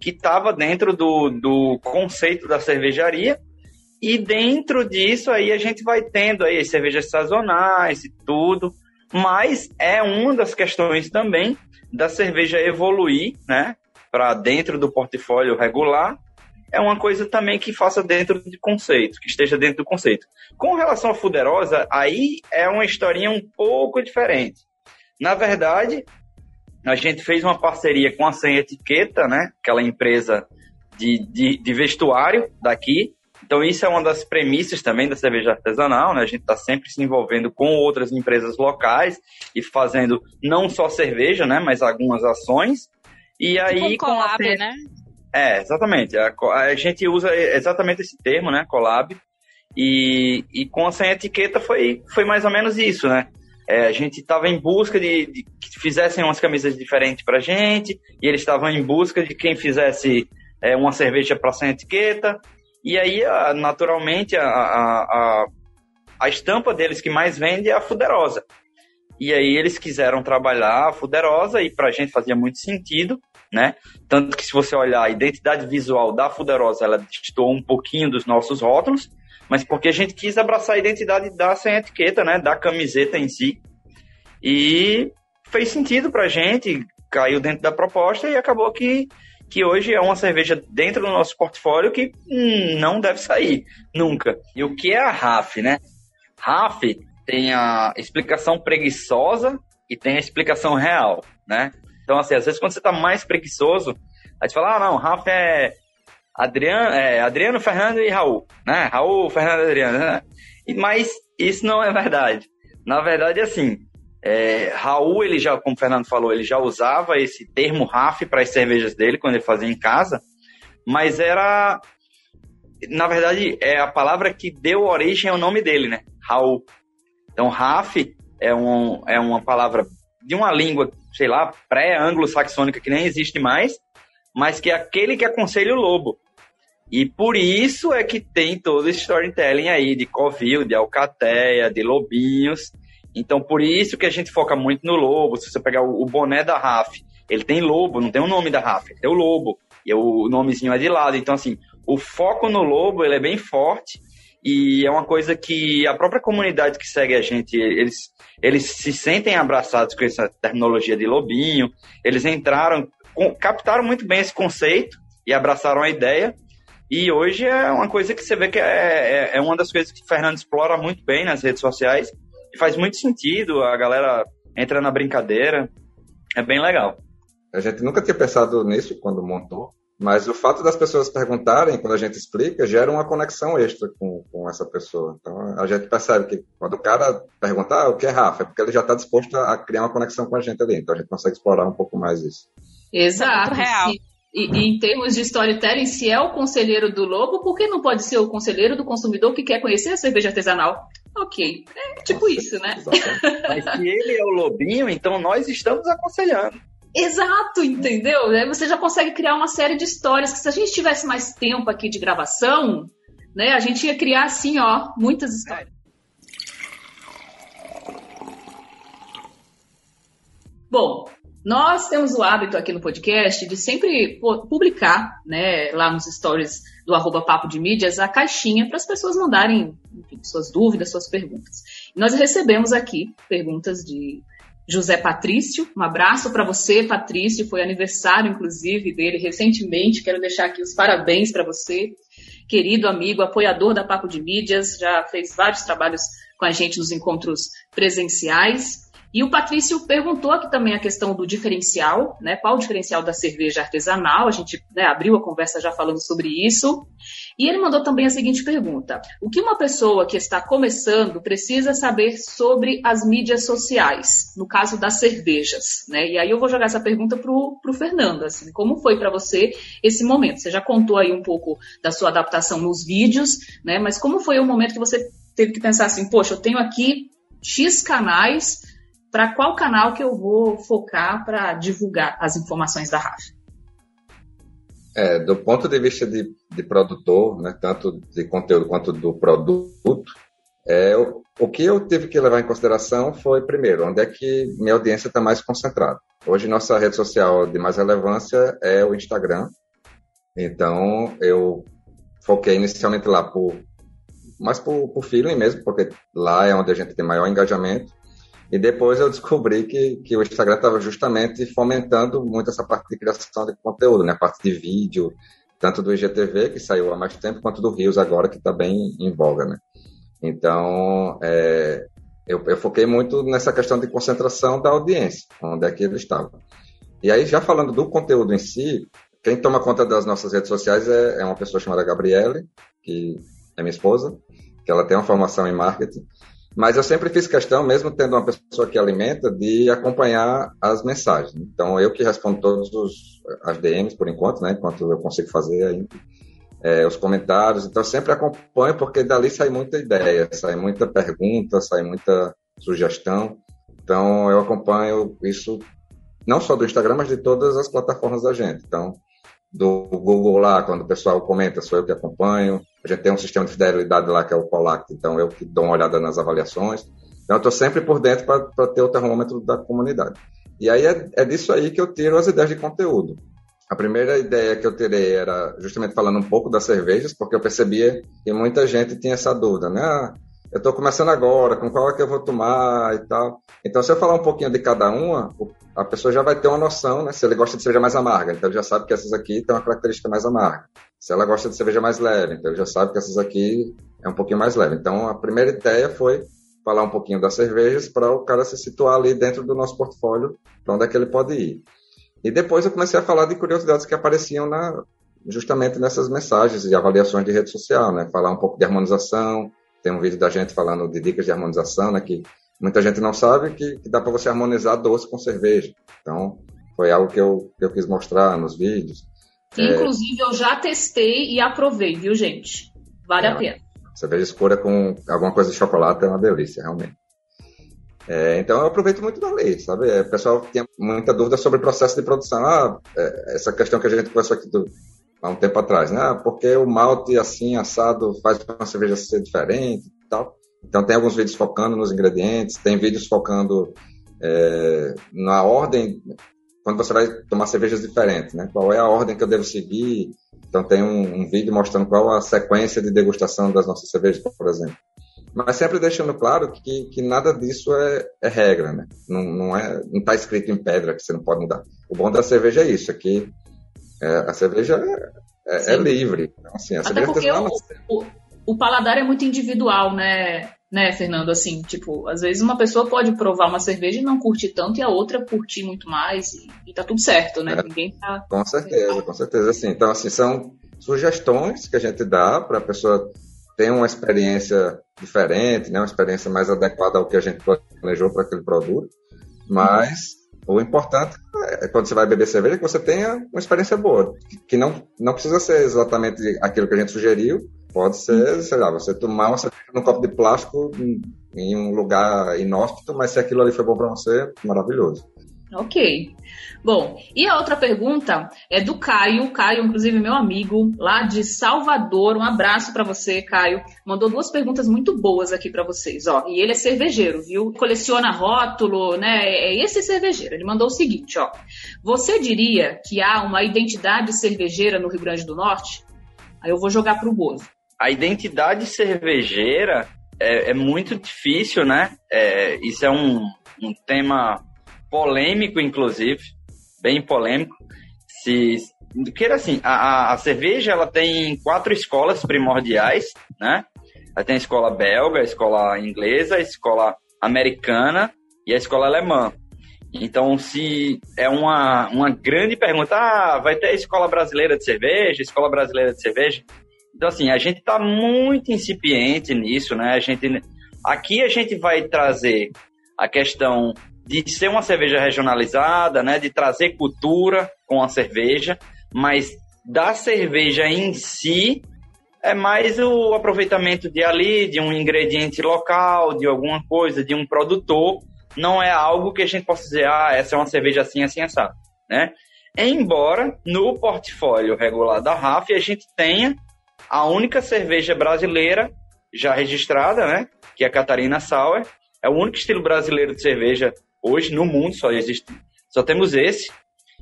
que estava dentro do, do conceito da cervejaria. E dentro disso aí a gente vai tendo aí as cervejas sazonais e tudo. Mas é uma das questões também da cerveja evoluir, né, para dentro do portfólio regular é uma coisa também que faça dentro de conceito, que esteja dentro do conceito. Com relação à Fuderosa, aí é uma historinha um pouco diferente. Na verdade, a gente fez uma parceria com a Sem Etiqueta, né? Aquela empresa de, de, de vestuário daqui. Então, isso é uma das premissas também da cerveja artesanal, né? A gente está sempre se envolvendo com outras empresas locais e fazendo não só cerveja, né? Mas algumas ações. E tipo aí, tipo um collab, com a... né? É, exatamente. A, a, gente usa exatamente esse termo, né? Collab. E, e com a sem etiqueta foi, foi mais ou menos isso, né? É, a gente estava em busca de, de, que fizessem umas camisas diferentes para gente, e eles estavam em busca de quem fizesse é, uma cerveja para sem etiqueta. E aí, naturalmente, a, a, a, estampa deles que mais vende é a Fuderosa. E aí eles quiseram trabalhar a Fuderosa, e para a gente fazia muito sentido né? Tanto que se você olhar a identidade visual da Fuderosa, ela distou um pouquinho dos nossos rótulos, mas porque a gente quis abraçar a identidade da sem etiqueta, né? Da camiseta em si. E fez sentido pra gente, caiu dentro da proposta e acabou que, que hoje é uma cerveja dentro do nosso portfólio que hum, não deve sair, nunca. E o que é a RAF, né? RAF tem a explicação preguiçosa e tem a explicação real, né? Então, assim, às vezes quando você tá mais preguiçoso, aí você fala, ah, não, Rafa é Adriano, é Adriano, Fernando e Raul, né? Raul, Fernando e Adriano, né? Mas isso não é verdade. Na verdade, assim, é, Raul, ele já, como o Fernando falou, ele já usava esse termo RAF para as cervejas dele quando ele fazia em casa, mas era, na verdade, é a palavra que deu origem ao nome dele, né? Raul. Então, RAF é, um, é uma palavra de uma língua, sei lá, pré-anglo-saxônica que nem existe mais, mas que é aquele que aconselha o lobo. E por isso é que tem todo esse storytelling aí de Covil, de Alcateia, de Lobinhos. Então, por isso que a gente foca muito no lobo. Se você pegar o, boné da RAF, ele tem lobo, não tem o nome da RAF, tem o lobo. E o nomezinho é de lado. Então, assim, o foco no lobo, ele é bem forte. E é uma coisa que a própria comunidade que segue a gente, eles, eles se sentem abraçados com essa terminologia de lobinho. Eles entraram, captaram muito bem esse conceito e abraçaram a ideia. E hoje é uma coisa que você vê que é, é, é uma das coisas que o Fernando explora muito bem nas redes sociais. E faz muito sentido, a galera entra na brincadeira. É bem legal. A gente nunca tinha pensado nisso quando montou, mas o fato das pessoas perguntarem, quando a gente explica, gera uma conexão extra com, com essa pessoa. Então a gente percebe que quando o cara perguntar ah, o que é Rafa, é porque ele já está disposto a criar uma conexão com a gente ali. Então a gente consegue explorar um pouco mais isso. Exato. É real. E, e, em termos de storytelling, se é o conselheiro do lobo, por que não pode ser o conselheiro do consumidor que quer conhecer a cerveja artesanal? Ok, é tipo Nossa, isso, né? Mas se ele é o lobinho, então nós estamos aconselhando. Exato, entendeu? Aí você já consegue criar uma série de histórias que se a gente tivesse mais tempo aqui de gravação, né, a gente ia criar assim, ó, muitas histórias. Bom, nós temos o hábito aqui no podcast de sempre publicar, né, lá nos stories do arroba Papo de Mídias, a caixinha para as pessoas mandarem enfim, suas dúvidas, suas perguntas. E nós recebemos aqui perguntas de José Patrício. Um abraço para você, Patrício. Foi aniversário, inclusive, dele recentemente. Quero deixar aqui os parabéns para você, querido amigo, apoiador da Papo de Mídias. Já fez vários trabalhos com a gente nos encontros presenciais. E o Patrício perguntou aqui também a questão do diferencial, né? Qual o diferencial da cerveja artesanal? A gente né, abriu a conversa já falando sobre isso. E ele mandou também a seguinte pergunta: O que uma pessoa que está começando precisa saber sobre as mídias sociais, no caso das cervejas, né? E aí eu vou jogar essa pergunta para o Fernando, assim, como foi para você esse momento? Você já contou aí um pouco da sua adaptação nos vídeos, né? Mas como foi o momento que você teve que pensar assim, poxa, eu tenho aqui X canais para qual canal que eu vou focar para divulgar as informações da RAF? É, do ponto de vista de, de, produtor, né, tanto de conteúdo quanto do produto, é, o, o, que eu tive que levar em consideração foi, primeiro, onde é que minha audiência está mais concentrada. Hoje, nossa rede social de mais relevância é o Instagram. Então, eu foquei inicialmente lá por mais por, por feeling mesmo, porque lá é onde a gente tem maior engajamento. E depois eu descobri que, que o Instagram estava justamente fomentando muito essa parte de criação de conteúdo, né? A parte de vídeo, tanto do IGTV, que saiu há mais tempo, quanto do Rios agora, que está bem em voga, né? Então, é, eu, eu, foquei muito nessa questão de concentração da audiência, onde é que ele estava. E aí, já falando do conteúdo em si, quem toma conta das nossas redes sociais é, é uma pessoa chamada Gabriele, que é minha esposa, que ela tem uma formação em marketing, mas eu sempre fiz questão, mesmo tendo uma pessoa que alimenta, de acompanhar as mensagens. Então, eu que respondo todos os, as DMs por enquanto, né? Enquanto eu consigo fazer ainda. É, os comentários. Então, sempre acompanho, porque dali sai muita ideia, sai muita pergunta, sai muita sugestão. Então, eu acompanho isso não só do Instagram, mas de todas as plataformas da gente. Então, do Google lá, quando o pessoal comenta, sou eu que acompanho. A gente tem um sistema de fidelidade lá que é o Colact, então eu que dou uma olhada nas avaliações. Então eu estou sempre por dentro para ter o termômetro da comunidade. E aí é, é disso aí que eu tiro as ideias de conteúdo. A primeira ideia que eu tirei era justamente falando um pouco das cervejas, porque eu percebia que muita gente tinha essa dúvida, né? Eu estou começando agora, com qual é que eu vou tomar e tal. Então, se eu falar um pouquinho de cada uma, a pessoa já vai ter uma noção, né? Se ele gosta de cerveja mais amarga, então ele já sabe que essas aqui têm uma característica mais amarga. Se ela gosta de cerveja mais leve, então ele já sabe que essas aqui é um pouquinho mais leve. Então, a primeira ideia foi falar um pouquinho das cervejas para o cara se situar ali dentro do nosso portfólio, para onde é que ele pode ir. E depois eu comecei a falar de curiosidades que apareciam na, justamente nessas mensagens e avaliações de rede social, né? Falar um pouco de harmonização, tem um vídeo da gente falando de dicas de harmonização, né? Que muita gente não sabe que, que dá para você harmonizar doce com cerveja. Então, foi algo que eu, que eu quis mostrar nos vídeos. É, inclusive, eu já testei e aprovei, viu, gente? Vale é, a pena. Cerveja escura com alguma coisa de chocolate é uma delícia, realmente. É, então eu aproveito muito da lei, sabe? É, o pessoal tinha muita dúvida sobre o processo de produção. Ah, é, essa questão que a gente conversou aqui do, há um tempo atrás, né? Ah, porque o malte assim, assado, faz uma cerveja ser diferente e tal. Então tem alguns vídeos focando nos ingredientes, tem vídeos focando é, na ordem, quando você vai tomar cervejas diferentes, né? Qual é a ordem que eu devo seguir? Então tem um, um vídeo mostrando qual a sequência de degustação das nossas cervejas, por exemplo. Mas sempre deixando claro que, que nada disso é, é regra, né? Não, não é, não está escrito em pedra que você não pode mudar. O bom da cerveja é isso, é que é, a cerveja é, é, é livre. Então, assim, a Até porque o, o, o, paladar é muito individual, né? Né, Fernando? Assim, tipo, às vezes uma pessoa pode provar uma cerveja e não curtir tanto e a outra curtir muito mais e, e tá tudo certo, né? É, Ninguém tá. Com certeza, com certeza. Assim, então, assim, são sugestões que a gente dá para a pessoa ter uma experiência diferente, né? Uma experiência mais adequada ao que a gente planejou para aquele produto. Mas o importante é quando você vai beber cerveja que você tenha uma experiência boa, que não, não precisa ser exatamente aquilo que a gente sugeriu, pode ser, sei lá, você tomar uma cerveja num copo de plástico em um lugar inóspito, mas se aquilo ali foi bom para você, maravilhoso. Ok. Bom, e a outra pergunta é do Caio. Caio, inclusive, meu amigo lá de Salvador. Um abraço para você, Caio. Mandou duas perguntas muito boas aqui para vocês, ó. E ele é cervejeiro, viu? Coleciona rótulo, né? É esse cervejeiro. Ele mandou o seguinte, ó. Você diria que há uma identidade cervejeira no Rio Grande do Norte? Aí eu vou jogar pro Bozo. A identidade cervejeira é, é muito difícil, né? É, isso é um, um tema polêmico, inclusive, bem polêmico. Se que era assim, a, a cerveja ela tem quatro escolas primordiais, né? Ela tem a escola belga, a escola inglesa, a escola americana e a escola alemã. Então, se é uma, uma grande pergunta, ah, vai ter escola brasileira de cerveja, escola brasileira de cerveja? Então, assim, a gente está muito incipiente nisso, né? A gente, aqui a gente vai trazer a questão de ser uma cerveja regionalizada, né, de trazer cultura com a cerveja, mas da cerveja em si é mais o aproveitamento de ali, de um ingrediente local, de alguma coisa, de um produtor. Não é algo que a gente possa dizer, ah, essa é uma cerveja assim, assim, assado, né? Embora no portfólio regular da RAF a gente tenha a única cerveja brasileira já registrada, né? Que é a Catarina Sauer. É o único estilo brasileiro de cerveja Hoje no mundo só existe, só temos esse.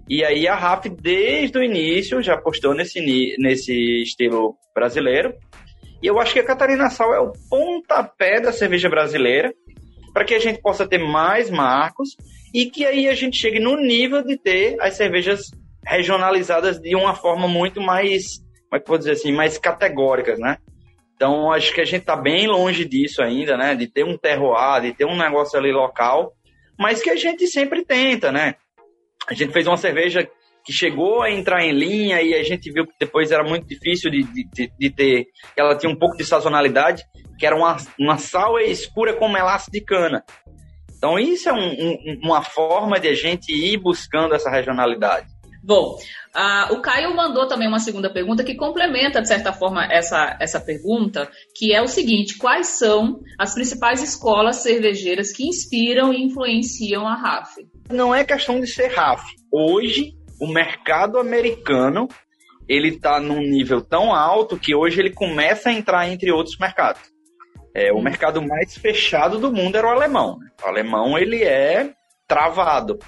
E aí a RAF desde o início já apostou nesse, nesse estilo brasileiro. E eu acho que a Catarina Sal é o pontapé da cerveja brasileira para que a gente possa ter mais marcos e que aí a gente chegue no nível de ter as cervejas regionalizadas de uma forma muito mais, como é que vou dizer assim, mais categóricas, né? Então acho que a gente está bem longe disso ainda, né? De ter um terroir, de ter um negócio ali local mas que a gente sempre tenta, né? A gente fez uma cerveja que chegou a entrar em linha e a gente viu que depois era muito difícil de, de, de ter. Ela tinha um pouco de sazonalidade, que era uma, uma sal escura com melaço de cana. Então, isso é um, um, uma forma de a gente ir buscando essa regionalidade. Bom, o Caio mandou também uma segunda pergunta que complementa, de certa forma, essa, essa pergunta, que é o seguinte: quais são as principais escolas cervejeiras que inspiram e influenciam a RAF? Não é questão de ser RAF. Hoje, o mercado americano ele está num nível tão alto que hoje ele começa a entrar entre outros mercados. É, o hum. mercado mais fechado do mundo era o alemão. Né? O alemão ele é travado.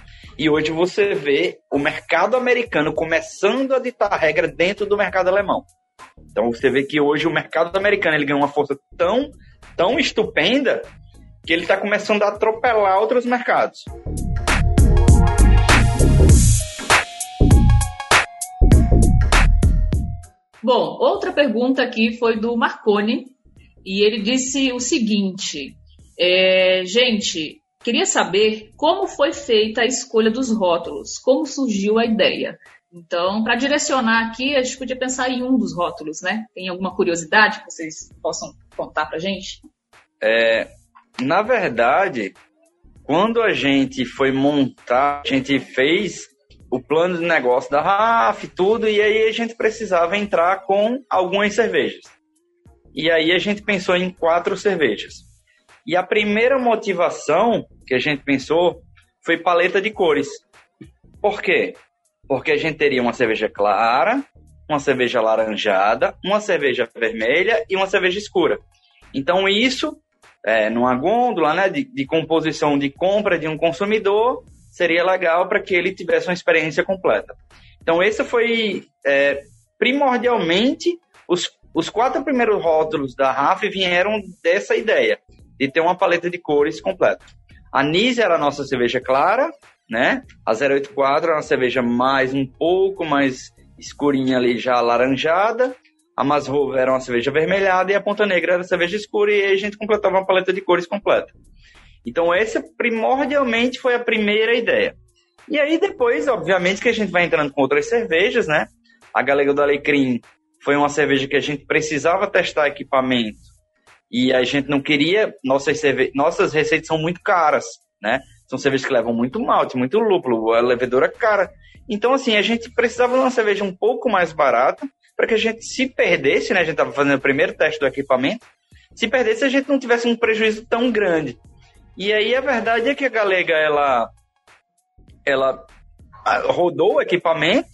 E hoje você vê o mercado americano começando a ditar regra dentro do mercado alemão. Então você vê que hoje o mercado americano ele ganhou uma força tão, tão estupenda que ele está começando a atropelar outros mercados. Bom, outra pergunta aqui foi do Marconi e ele disse o seguinte: é, gente, Queria saber como foi feita a escolha dos rótulos, como surgiu a ideia. Então, para direcionar aqui, a gente podia pensar em um dos rótulos, né? Tem alguma curiosidade que vocês possam contar para gente? É, na verdade, quando a gente foi montar, a gente fez o plano de negócio da RAF, tudo, e aí a gente precisava entrar com algumas cervejas. E aí a gente pensou em quatro cervejas. E a primeira motivação que a gente pensou foi paleta de cores. Por quê? Porque a gente teria uma cerveja clara, uma cerveja laranjada, uma cerveja vermelha e uma cerveja escura. Então, isso, é, numa gôndola né, de, de composição de compra de um consumidor, seria legal para que ele tivesse uma experiência completa. Então, esse foi é, primordialmente os, os quatro primeiros rótulos da RAF vieram dessa ideia de ter uma paleta de cores completa. A Nise era a nossa cerveja clara, né? A 084 era uma cerveja mais um pouco mais escurinha ali já alaranjada. A Masrova era uma cerveja avermelhada e a Ponta Negra era cerveja escura e aí a gente completava uma paleta de cores completa. Então essa primordialmente foi a primeira ideia. E aí depois, obviamente, que a gente vai entrando com outras cervejas, né? A Galega do Alecrim foi uma cerveja que a gente precisava testar equipamento e a gente não queria. Nossas, cerve... Nossas receitas são muito caras, né? São cervejas que levam muito malte, muito lúpulo, a levedura é cara. Então, assim, a gente precisava de uma cerveja um pouco mais barata para que a gente se perdesse, né? A gente estava fazendo o primeiro teste do equipamento. Se perdesse, a gente não tivesse um prejuízo tão grande. E aí a verdade é que a Galega, ela, ela rodou o equipamento,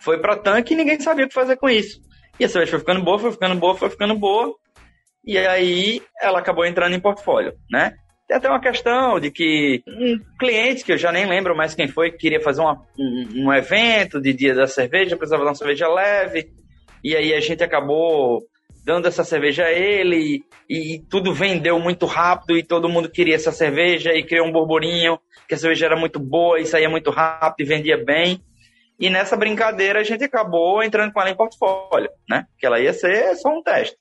foi para tanque e ninguém sabia o que fazer com isso. E a cerveja foi ficando boa, foi ficando boa, foi ficando boa. E aí ela acabou entrando em portfólio, né? Tem até uma questão de que um cliente, que eu já nem lembro mais quem foi, que queria fazer uma, um, um evento de dia da cerveja, precisava de uma cerveja leve, e aí a gente acabou dando essa cerveja a ele, e, e, tudo vendeu muito rápido, e todo mundo queria essa cerveja, e criou um burburinho, que a cerveja era muito boa, e saía muito rápido, e vendia bem. E nessa brincadeira a gente acabou entrando com ela em portfólio, né? Que ela ia ser só um teste.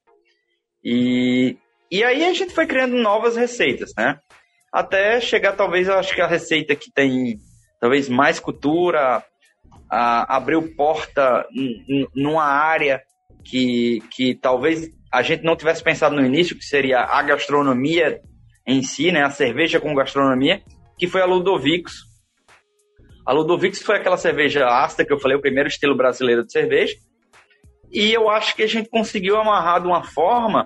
E e aí a gente foi criando novas receitas, né? Até chegar, talvez, eu acho que a receita que tem talvez mais cultura, a, abriu porta numa área que, que talvez a gente não tivesse pensado no início, que seria a gastronomia em si, né? A cerveja com gastronomia, que foi a Ludovicos. A Ludovicos foi aquela cerveja ácida que eu falei, o primeiro estilo brasileiro de cerveja. E eu acho que a gente conseguiu amarrar de uma forma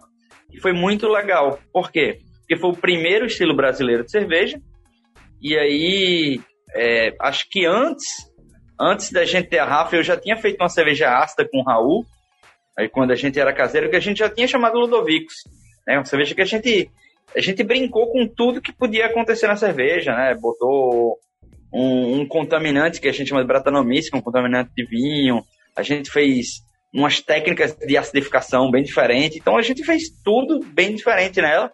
e foi muito legal. Por quê? Porque foi o primeiro estilo brasileiro de cerveja. E aí, é, acho que antes, antes da gente ter a Rafa, eu já tinha feito uma cerveja ácida com o Raul. Aí quando a gente era caseiro, que a gente já tinha chamado Ludovicos. Né? Uma cerveja que a gente, a gente brincou com tudo que podia acontecer na cerveja, né? Botou um, um contaminante que a gente chama de bratanomice, é um contaminante de vinho. A gente fez umas técnicas de acidificação bem diferentes. Então a gente fez tudo bem diferente nela.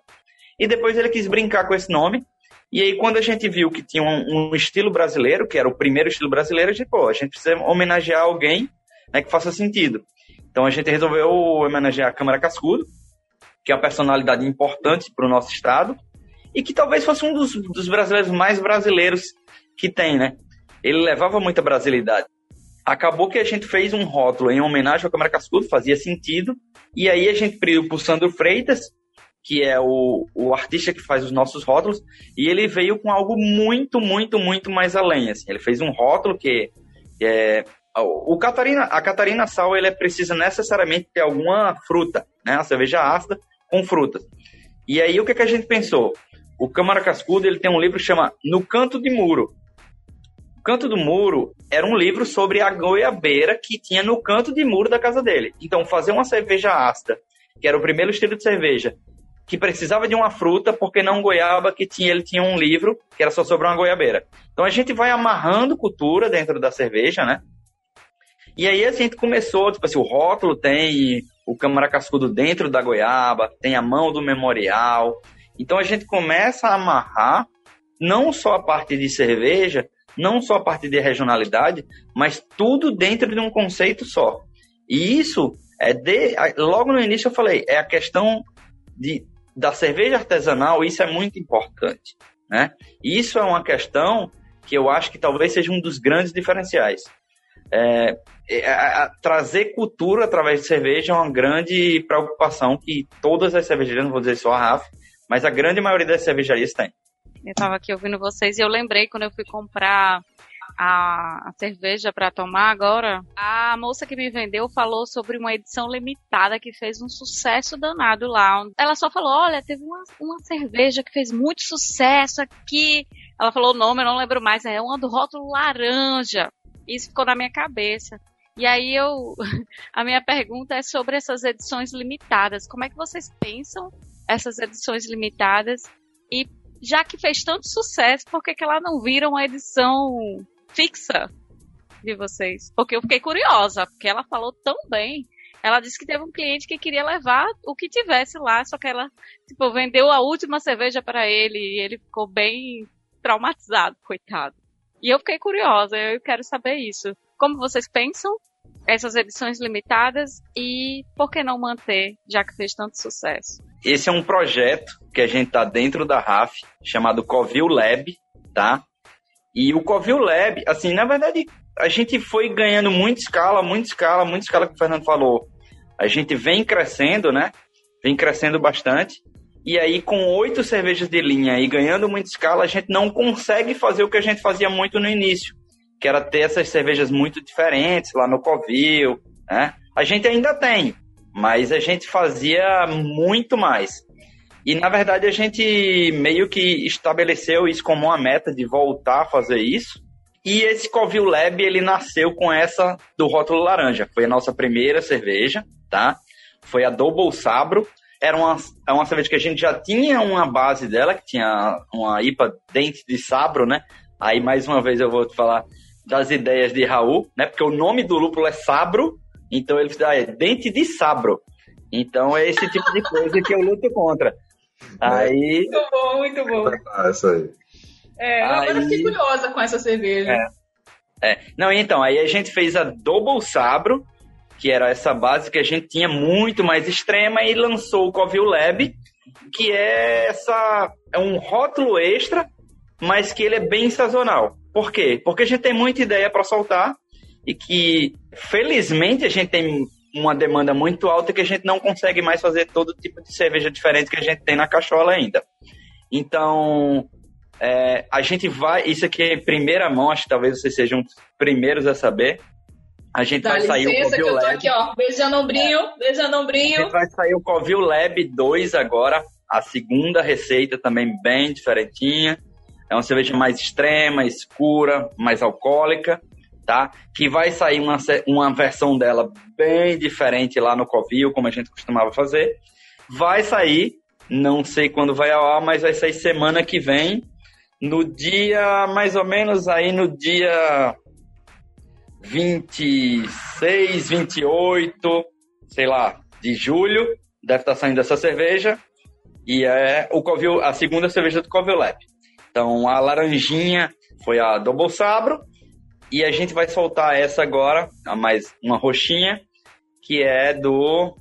E depois ele quis brincar com esse nome. E aí, quando a gente viu que tinha um, um estilo brasileiro, que era o primeiro estilo brasileiro, a gente, pô, a gente precisa homenagear alguém né, que faça sentido. Então a gente resolveu homenagear a Câmara Cascudo, que é uma personalidade importante para o nosso estado, e que talvez fosse um dos, dos brasileiros mais brasileiros que tem, né? Ele levava muita brasilidade acabou que a gente fez um rótulo em homenagem ao Câmara Cascudo, fazia sentido, e aí a gente pediu para o Sandro Freitas, que é o, o artista que faz os nossos rótulos, e ele veio com algo muito, muito, muito mais além. Assim. Ele fez um rótulo que, é. O Catarina, a Catarina Sal ele precisa necessariamente ter alguma fruta, né? A cerveja ácida com frutas. E aí o que, que a gente pensou? O Câmara Cascudo ele tem um livro que chama No Canto de Muro, Canto do Muro era um livro sobre a goiabeira que tinha no canto de muro da casa dele. Então, fazer uma cerveja ácida, que era o primeiro estilo de cerveja, que precisava de uma fruta, porque não goiaba, que tinha, ele tinha um livro que era só sobre uma goiabeira. Então, a gente vai amarrando cultura dentro da cerveja, né? E aí a gente começou, tipo assim, o rótulo tem o câmara cascudo dentro da goiaba, tem a mão do memorial. Então a gente começa a amarrar não só a parte de cerveja, não só a parte de regionalidade, mas tudo dentro de um conceito só. E isso é de. Logo no início eu falei, é a questão de, da cerveja artesanal, isso é muito importante. Né? Isso é uma questão que eu acho que talvez seja um dos grandes diferenciais. É, é, a, trazer cultura através de cerveja é uma grande preocupação que todas as cervejarias, não vou dizer só a RAF, mas a grande maioria das cervejarias tem. Eu estava aqui ouvindo vocês e eu lembrei quando eu fui comprar a, cerveja para tomar agora, a moça que me vendeu falou sobre uma edição limitada que fez um sucesso danado lá. Ela só falou: olha, teve uma, uma cerveja que fez muito sucesso aqui. Ela falou o nome, eu não lembro mais, é uma do rótulo laranja. Isso ficou na minha cabeça. E aí eu, a minha pergunta é sobre essas edições limitadas. Como é que vocês pensam essas edições limitadas? E já que fez tanto sucesso, por que, que ela não vira uma edição fixa de vocês? Porque eu fiquei curiosa, porque ela falou tão bem. Ela disse que teve um cliente que queria levar o que tivesse lá, só que ela, tipo, vendeu a última cerveja para ele e ele ficou bem traumatizado, coitado. E eu fiquei curiosa, eu quero saber isso. Como vocês pensam essas edições limitadas e por que não manter, já que fez tanto sucesso? Esse é um projeto que a gente tá dentro da RAF, chamado Covil Lab, tá? E o Covil Lab, assim, na verdade, a gente foi ganhando muita escala, muita escala, muita escala que o Fernando falou. A gente vem crescendo, né? Vem crescendo bastante. E aí, com oito cervejas de linha e ganhando muita escala, a gente não consegue fazer o que a gente fazia muito no início, que era ter essas cervejas muito diferentes lá no Covil, né? A gente ainda tem, mas a gente fazia muito mais. E na verdade a gente meio que estabeleceu isso como uma meta de voltar a fazer isso. E esse Covil Lab ele nasceu com essa do rótulo laranja. Foi a nossa primeira cerveja, tá? Foi a Double Sabro. Era uma, é uma cerveja que a gente já tinha uma base dela, que tinha uma IPA dente de sabro, né? Aí mais uma vez eu vou te falar das ideias de Raul, né? Porque o nome do lúpulo é Sabro, então ele ah, é dente de Sabro. Então é esse tipo de coisa que eu luto contra. Aí. Muito bom, muito bom. Ah, isso aí. É, aí... agora fiquei curiosa com essa cerveja. É. é. Não, então, aí a gente fez a Double Sabro, que era essa base que a gente tinha muito mais extrema, e lançou o Covil Lab, que é essa. É um rótulo extra, mas que ele é bem sazonal. Por quê? Porque a gente tem muita ideia para soltar e que, felizmente, a gente tem uma demanda muito alta que a gente não consegue mais fazer todo tipo de cerveja diferente que a gente tem na cachola ainda. Então, é, a gente vai. Isso aqui é primeira mão, acho que talvez vocês sejam os primeiros a saber. A gente Dá vai sair licença, o Covil que eu tô Lab. aqui, ó. Beijando ombrinho, beijando A ombrinho. gente vai sair o Covil Lab 2 agora. A segunda receita também bem diferentinha. É uma cerveja mais extrema, escura, mais alcoólica, tá? Que vai sair uma, uma versão dela bem diferente lá no Covil, como a gente costumava fazer. Vai sair, não sei quando vai ao ar, mas vai sair semana que vem, no dia, mais ou menos aí no dia 26, 28, sei lá, de julho, deve estar saindo essa cerveja. E é o Covil, a segunda cerveja do Covil Lab. Então a laranjinha foi a Double Sabro. E a gente vai soltar essa agora, a mais uma roxinha, que é do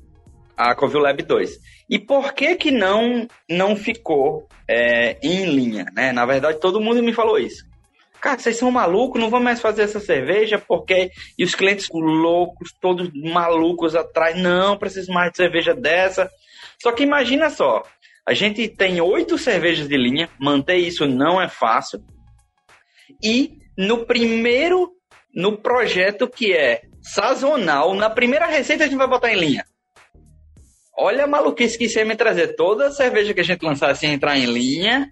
a Covil Lab 2. E por que que não não ficou é, em linha, né? Na verdade, todo mundo me falou isso. Cara, vocês são malucos, não vão mais fazer essa cerveja, porque... E os clientes loucos, todos malucos atrás, não, preciso mais de cerveja dessa. Só que imagina só, a gente tem oito cervejas de linha, manter isso não é fácil. E no primeiro, no projeto que é sazonal, na primeira receita a gente vai botar em linha. Olha a maluquice que isso ia me trazer. Toda cerveja que a gente lançasse ia entrar em linha.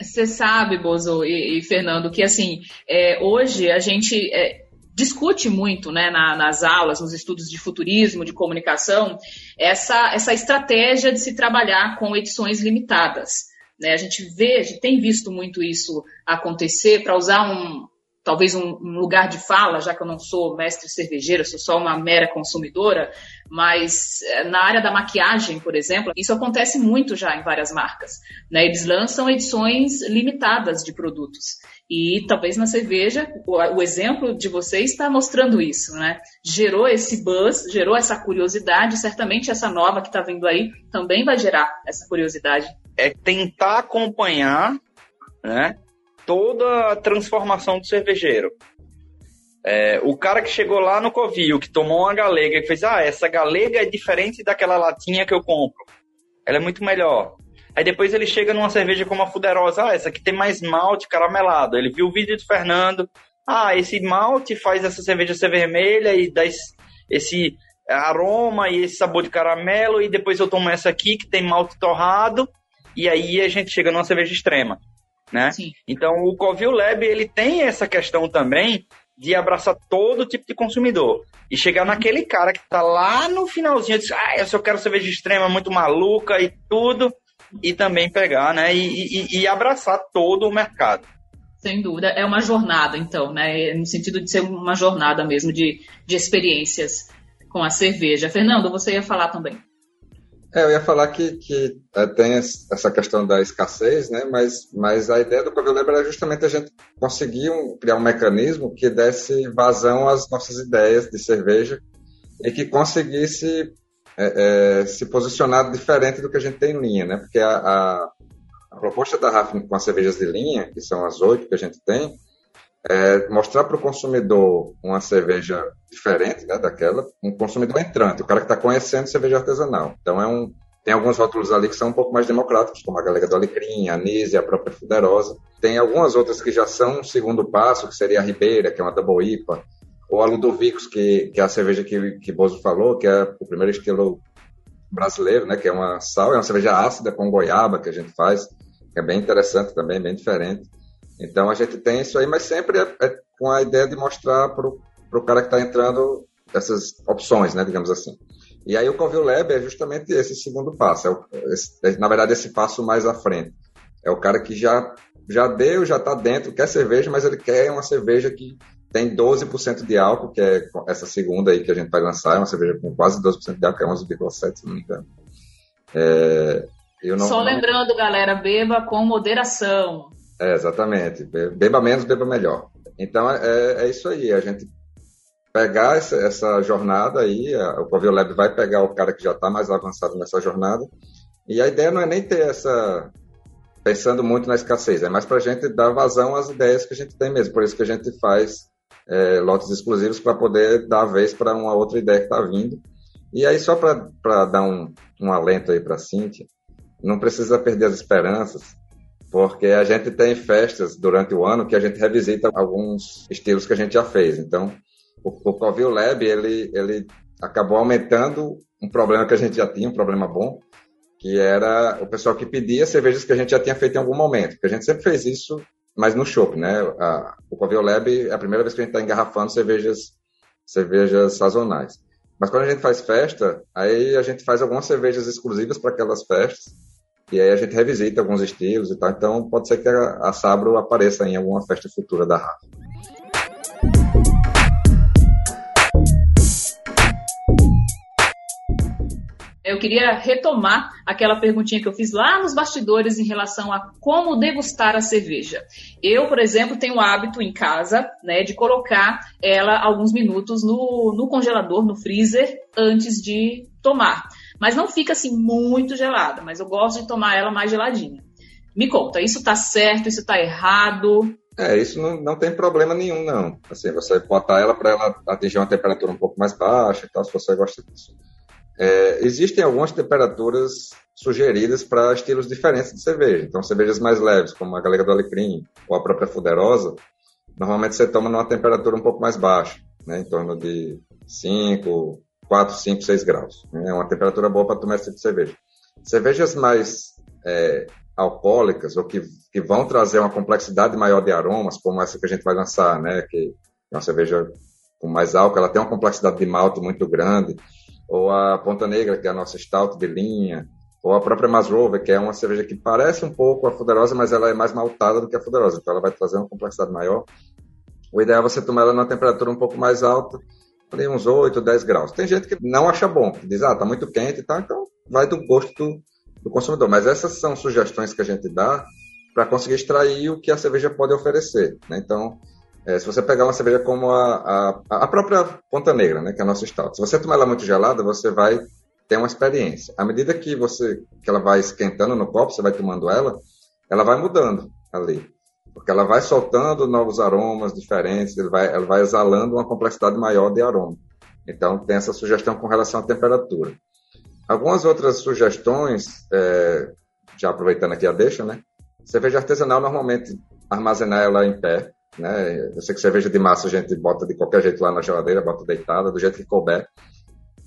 Você sabe, Bozo e, e Fernando, que assim, é, hoje a gente é, discute muito né, na- nas aulas, nos estudos de futurismo, de comunicação, essa, essa estratégia de se trabalhar com edições limitadas. né? A gente vê, a gente tem visto muito isso acontecer, para usar um talvez um, um lugar de fala, já que eu não sou mestre cervejeira, sou só uma mera consumidora, mas eh, na área da maquiagem, por exemplo, isso acontece muito já em várias marcas. né? Eles lançam edições limitadas de produtos. E talvez na cerveja, o, o exemplo de vocês está mostrando isso, né? Gerou esse buzz, gerou essa curiosidade, certamente essa nova que está vindo aí também vai gerar essa curiosidade. é tentar acompanhar né, toda a transformação do cervejeiro. É, o cara que chegou lá no Covil, que tomou uma galega e fez, ah, essa galega é diferente daquela latinha que eu compro. Ela é muito melhor. Aí depois ele chega numa cerveja como a Fuderosa, ah, essa aqui tem mais malte caramelado. Ele viu o vídeo do Fernando, ah, esse malte faz essa cerveja ser vermelha e dá esse, aroma e esse sabor de caramelo, e depois eu tomo essa aqui que tem malte torrado, e aí a gente chega numa cerveja extrema, né? Sim. Então o Covil Lab ele tem essa questão também de abraçar todo tipo de consumidor e chegar naquele cara que tá lá no finalzinho diz, ah, eu só quero cerveja extrema, muito maluca e tudo, e também pegar, né, e, e, e abraçar todo o mercado. Sem dúvida, é uma jornada, então, né, no sentido de ser uma jornada mesmo de, de experiências com a cerveja. Fernando, você ia falar também. É, eu ia falar que, que é, tem essa questão da escassez, né? mas, mas a ideia do Covilabra era justamente a gente conseguir um, criar um mecanismo que desse vazão às nossas ideias de cerveja e que conseguisse é, é, se posicionar diferente do que a gente tem em linha, né? porque a, a, a proposta da RAF com as cervejas de linha, que são as oito que a gente tem, é mostrar para o consumidor uma cerveja diferente né, daquela, um consumidor entrante, o cara que está conhecendo cerveja artesanal. Então é um, tem alguns rótulos ali que são um pouco mais democráticos, como a Galega do Alecrim, a Anísia, a própria Fuderosa. Tem algumas outras que já são um segundo passo, que seria a Ribeira, que é uma Double IPA, ou a Ludovicos, que, que é a cerveja que, que Bozo falou, que é o primeiro estilo brasileiro, né, que é uma sal, é uma cerveja ácida com goiaba que a gente faz, que é bem interessante também, bem diferente. Então a gente tem isso aí, mas sempre é, é com a ideia de mostrar para o cara que está entrando essas opções, né, digamos assim. E aí o Covil Lab é justamente esse segundo passo, é o, esse, é, na verdade esse passo mais à frente. É o cara que já, já deu, já está dentro, quer cerveja, mas ele quer uma cerveja que tem 12% de álcool, que é essa segunda aí que a gente vai lançar, é uma cerveja com quase 12% de álcool, é 11,7, se não me engano. É, não, Só não... lembrando, galera, beba com moderação. É, exatamente. Beba menos, beba melhor. Então é, é isso aí, a gente pegar essa, essa jornada aí, a, o Covil Lab vai pegar o cara que já está mais avançado nessa jornada, e a ideia não é nem ter essa. pensando muito na escassez, é mais para a gente dar vazão às ideias que a gente tem mesmo. Por isso que a gente faz é, lotes exclusivos para poder dar vez para uma outra ideia que está vindo. E aí, só para dar um, um alento aí para a Cíntia, não precisa perder as esperanças porque a gente tem festas durante o ano que a gente revisita alguns estilos que a gente já fez. Então, o, o Covil Lab, ele, ele acabou aumentando um problema que a gente já tinha, um problema bom, que era o pessoal que pedia cervejas que a gente já tinha feito em algum momento, porque a gente sempre fez isso, mas no shopping, né? A, o Covil Lab é a primeira vez que a gente está engarrafando cervejas, cervejas sazonais. Mas quando a gente faz festa, aí a gente faz algumas cervejas exclusivas para aquelas festas, e aí a gente revisita alguns estilos e tal. Então pode ser que a, a Sabro apareça em alguma festa futura da Rafa. Eu queria retomar aquela perguntinha que eu fiz lá nos bastidores em relação a como degustar a cerveja. Eu, por exemplo, tenho o hábito em casa né, de colocar ela alguns minutos no, no congelador, no freezer, antes de tomar mas não fica assim muito gelada, mas eu gosto de tomar ela mais geladinha. Me conta, isso tá certo, isso tá errado? É, isso não, não tem problema nenhum, não. Assim, você botar ela para ela atingir uma temperatura um pouco mais baixa e tal, se você gosta disso. É, existem algumas temperaturas sugeridas para estilos diferentes de cerveja. Então, cervejas mais leves, como a Galega do Alecrim ou a própria Fuderosa, normalmente você toma numa temperatura um pouco mais baixa, né, em torno de 5, 4, 5, 6 graus. Né? É uma temperatura boa para tomar esse tipo de cerveja. Cervejas mais é, alcoólicas ou que, que vão trazer uma complexidade maior de aromas, como essa que a gente vai lançar, né? que é uma cerveja com mais álcool, ela tem uma complexidade de malte muito grande, ou a Ponta Negra, que é a nossa stout de linha, ou a própria Masrover, que é uma cerveja que parece um pouco a Fuderosa, mas ela é mais maltada do que a Fuderosa, então ela vai trazer uma complexidade maior. O ideal é você tomar ela numa temperatura um pouco mais alta, uns 8, 10 graus. Tem gente que não acha bom, que diz, ah, tá muito quente e tal, então vai do gosto do, do consumidor. Mas essas são sugestões que a gente dá para conseguir extrair o que a cerveja pode oferecer. Né? Então, é, se você pegar uma cerveja como a, a, a, própria Ponta Negra, né, que é a nossa stout, se você tomar ela muito gelada, você vai ter uma experiência. À medida que você que ela vai esquentando no copo, você vai tomando ela, ela vai mudando ali porque ela vai soltando novos aromas diferentes, ele vai, ela vai exalando uma complexidade maior de aroma. Então, tem essa sugestão com relação à temperatura. Algumas outras sugestões, é, já aproveitando aqui a deixa, né? Cerveja artesanal, normalmente, armazenar ela em pé, né? Eu sei que cerveja de massa a gente bota de qualquer jeito lá na geladeira, bota deitada, do jeito que couber.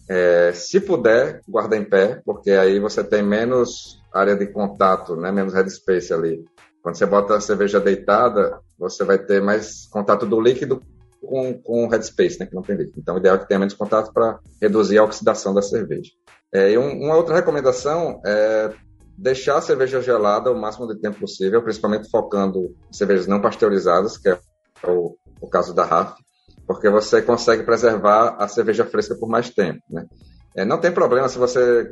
É, se puder, guarda em pé, porque aí você tem menos área de contato, né? menos headspace ali. Quando você bota a cerveja deitada, você vai ter mais contato do líquido com, com o headspace, né? que não tem líquido. Então, o ideal é que tenha menos contato para reduzir a oxidação da cerveja. É, e um, uma outra recomendação é deixar a cerveja gelada o máximo de tempo possível, principalmente focando em cervejas não pasteurizadas, que é o, o caso da RAF, porque você consegue preservar a cerveja fresca por mais tempo. Né? É, não tem problema se você,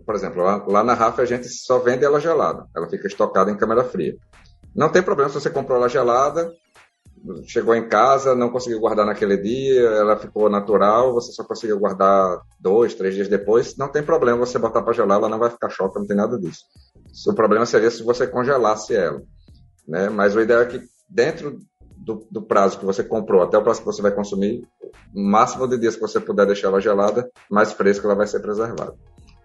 por exemplo, lá, lá na RAF a gente só vende ela gelada, ela fica estocada em câmara fria. Não tem problema se você comprou ela gelada, chegou em casa, não conseguiu guardar naquele dia, ela ficou natural, você só conseguiu guardar dois, três dias depois, não tem problema você botar para gelar, ela não vai ficar choca, não tem nada disso. O problema seria se você congelasse ela. Né? Mas o ideal é que dentro do, do, prazo que você comprou até o prazo que você vai consumir, o máximo de dias que você puder deixar ela gelada, mais fresca ela vai ser preservada.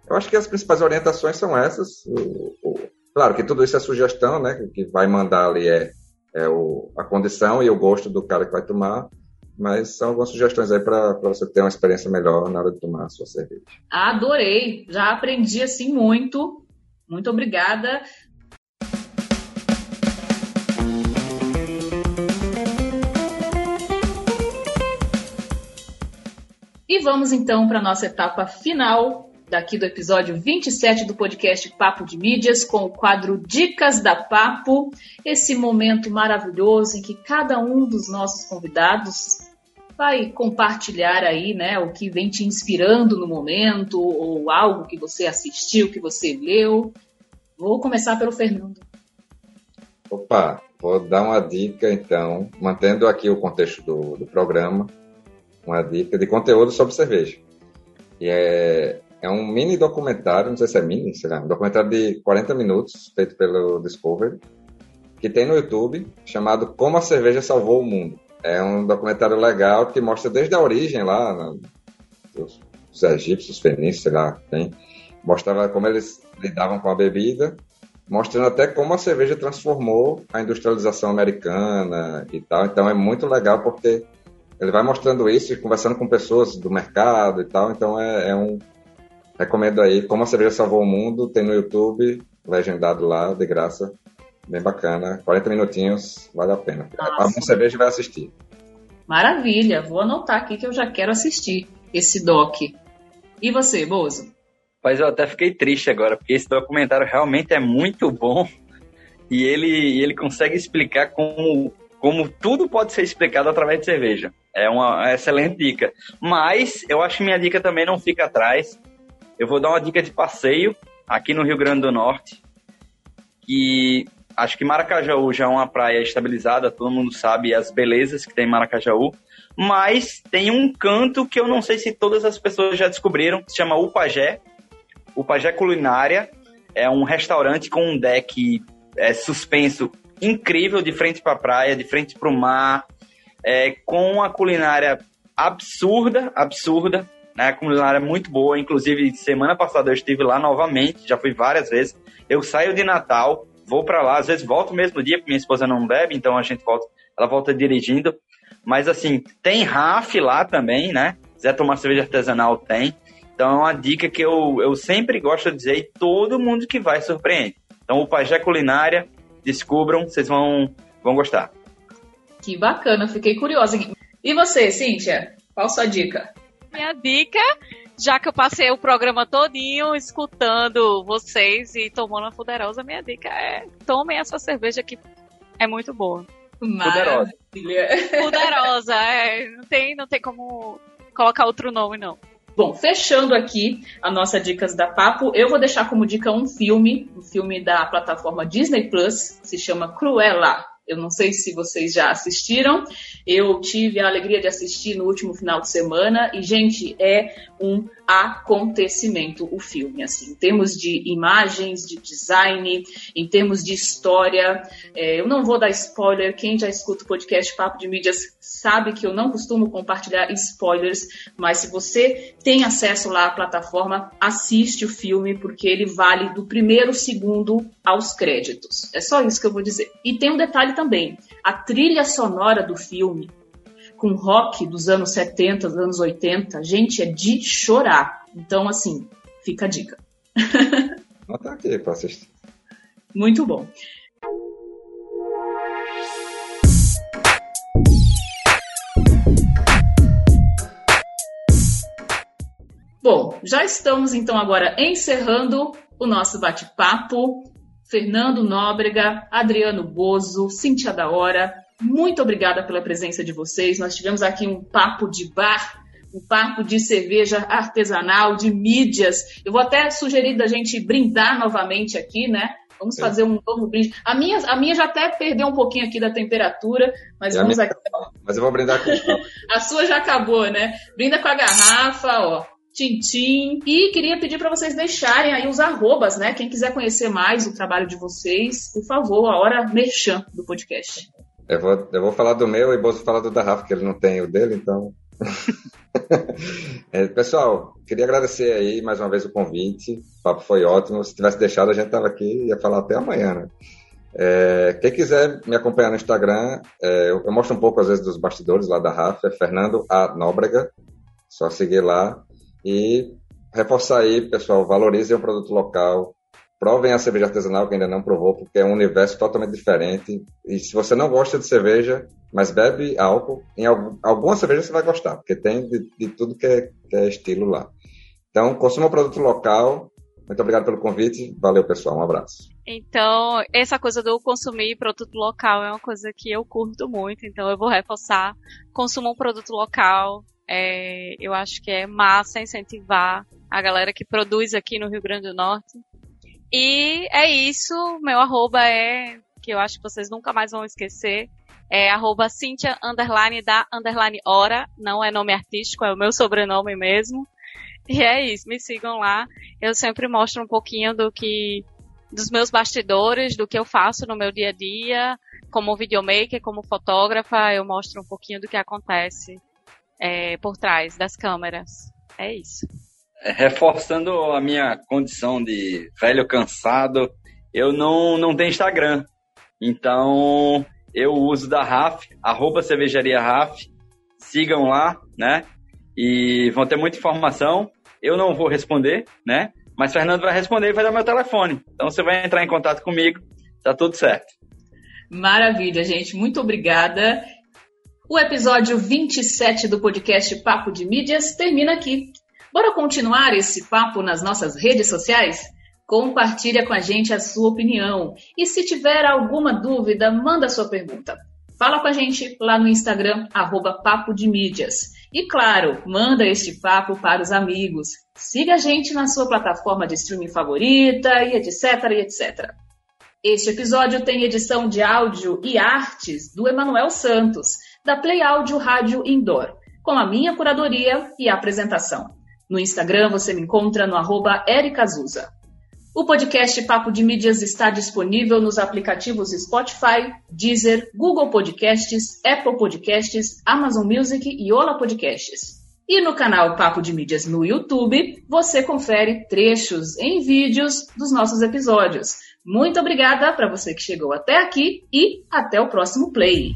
Eu acho que as principais orientações são essas. O, o, claro que tudo isso é sugestão, né? Que vai mandar ali é é o, a condição e o gosto do cara que vai tomar, mas são algumas sugestões aí para você ter uma experiência melhor na hora de tomar a sua cerveja. Adorei, já aprendi assim muito. Muito obrigada. E vamos então para a nossa etapa final daqui do episódio 27 do podcast Papo de Mídias, com o quadro Dicas da Papo, esse momento maravilhoso em que cada um dos nossos convidados vai compartilhar aí, né, o que vem te inspirando no momento, ou algo que você assistiu, que você leu. Vou começar pelo Fernando. Opa, vou dar uma dica então, mantendo aqui o contexto do, do programa, uma dica de conteúdo sobre cerveja. E é é um mini documentário, não sei se é mini, sei lá, um documentário de 40 minutos, feito pelo Discovery, que tem no YouTube, chamado Como a Cerveja Salvou o Mundo. É um documentário legal que mostra desde a origem lá, dos, dos egípcios, fenícios, sei lá, tem. Mostrava como eles lidavam com a bebida, mostrando até como a cerveja transformou a industrialização americana e tal. Então é muito legal porque ele vai mostrando isso, conversando com pessoas do mercado e tal. Então é, é um Recomendo aí Como a Cerveja Salvou o Mundo, tem no YouTube, legendado lá, de graça. Bem bacana. 40 minutinhos, vale a pena. A uma cerveja vai assistir. Maravilha, vou anotar aqui que eu já quero assistir esse doc. E você, Bozo? Mas eu até fiquei triste agora, porque esse documentário realmente é muito bom e ele, ele consegue explicar como, como tudo pode ser explicado através de cerveja. É uma excelente dica. Mas eu acho que minha dica também não fica atrás eu vou dar uma dica de passeio aqui no Rio Grande do Norte, que acho que Maracajaú já é uma praia estabilizada, todo mundo sabe as belezas que tem em Maracajaú, mas tem um canto que eu não sei se todas as pessoas já descobriram, se chama Upajé. Upajé Culinária é um restaurante com um deck é, suspenso incrível de frente para a praia, de frente para o mar, é, com uma culinária absurda, absurda né? A culinária é muito boa, inclusive semana passada eu estive lá novamente, já fui várias vezes. Eu saio de Natal, vou para lá, às vezes volto mesmo dia, porque minha esposa não bebe, então a gente volta, ela volta dirigindo. Mas assim, tem RAF lá também, né? Quiser tomar cerveja artesanal, tem. Então é uma dica que eu, eu sempre gosto de dizer e todo mundo que vai surpreende. Então o Pajé Culinária, descubram, vocês vão, vão gostar. Que bacana, fiquei curiosa. E você, Cíntia? Qual sua dica? Minha dica, já que eu passei o programa todinho escutando vocês e tomando a poderosa, minha dica é tomem essa cerveja que é muito boa. Poderosa. Poderosa, é. Não tem, não tem como colocar outro nome, não. Bom, fechando aqui a nossa Dicas da Papo, eu vou deixar como dica um filme, um filme da plataforma Disney Plus, se chama Cruella. Eu não sei se vocês já assistiram. Eu tive a alegria de assistir no último final de semana e, gente, é um acontecimento o filme, assim, em termos de imagens, de design, em termos de história. É, eu não vou dar spoiler, quem já escuta o podcast Papo de Mídias sabe que eu não costumo compartilhar spoilers, mas se você tem acesso lá à plataforma, assiste o filme, porque ele vale do primeiro segundo aos créditos. É só isso que eu vou dizer. E tem um detalhe também: a trilha sonora do filme com rock dos anos 70, dos anos 80, gente, é de chorar. Então, assim, fica a dica. Bota aqui para assistir. Muito bom. Bom, já estamos então agora encerrando o nosso bate-papo. Fernando Nóbrega, Adriano Bozo, Cintia da Hora, muito obrigada pela presença de vocês. Nós tivemos aqui um papo de bar, um papo de cerveja artesanal, de mídias. Eu vou até sugerir da gente brindar novamente aqui, né? Vamos é. fazer um novo brinde. A minha, a minha já até perdeu um pouquinho aqui da temperatura, mas vamos minha... aqui. Mas eu vou brindar com A sua já acabou, né? Brinda com a garrafa, ó. Tintim. E queria pedir para vocês deixarem aí os arrobas, né? Quem quiser conhecer mais o trabalho de vocês, por favor, a hora merchan do podcast. Eu vou, eu vou falar do meu e o Bozo falar do da Rafa, que ele não tem o dele, então. é, pessoal, queria agradecer aí mais uma vez o convite. O papo foi ótimo. Se tivesse deixado, a gente tava aqui e ia falar até amanhã, né? É, quem quiser me acompanhar no Instagram, é, eu, eu, mostro um pouco às vezes dos bastidores lá da Rafa, é Fernando A. Nóbrega. Só seguir lá. E reforçar aí, pessoal, valorizem o produto local, provem a cerveja artesanal que ainda não provou, porque é um universo totalmente diferente. E se você não gosta de cerveja, mas bebe álcool, em algum, alguma cerveja você vai gostar, porque tem de, de tudo que é, que é, estilo lá. Então, consuma produto local. Muito obrigado pelo convite. Valeu, pessoal. Um abraço. Então, essa coisa do consumir produto local é uma coisa que eu curto muito. Então, eu vou reforçar. Consuma um produto local. É, eu acho que é massa incentivar a galera que produz aqui no Rio Grande do Norte. E é isso, meu arroba é, que eu acho que vocês nunca mais vão esquecer, é arroba Cintia, underline da, underline hora, não é nome artístico, é o meu sobrenome mesmo. E é isso, me sigam lá. Eu sempre mostro um pouquinho do que, dos meus bastidores, do que eu faço no meu dia a dia, como videomaker, como fotógrafa, eu mostro um pouquinho do que acontece é, por trás das câmeras. É isso. É, reforçando a minha condição de velho cansado, eu não, não tenho Instagram. Então, eu uso da RAF, arroba cervejaria RAF. Sigam lá, né? E vão ter muita informação. Eu não vou responder, né? Mas Fernando vai responder e vai dar meu telefone. Então você vai entrar em contato comigo, tá tudo certo. Maravilha, gente. Muito obrigada. O episódio 27 do podcast Papo de Mídias termina aqui. Bora continuar esse papo nas nossas redes sociais? Compartilha com a gente a sua opinião. E se tiver alguma dúvida, manda sua pergunta. Fala com a gente lá no Instagram, arroba Papo de Mídias. E claro, manda este papo para os amigos. Siga a gente na sua plataforma de streaming favorita e etc, e etc. Este episódio tem edição de áudio e artes do Emanuel Santos da Play Áudio Rádio Indoor, com a minha curadoria e apresentação. No Instagram você me encontra no arroba ericazuza. O podcast Papo de Mídias está disponível nos aplicativos Spotify, Deezer, Google Podcasts, Apple Podcasts, Amazon Music e Ola Podcasts. E no canal Papo de Mídias no YouTube, você confere trechos em vídeos dos nossos episódios. Muito obrigada para você que chegou até aqui e até o próximo play.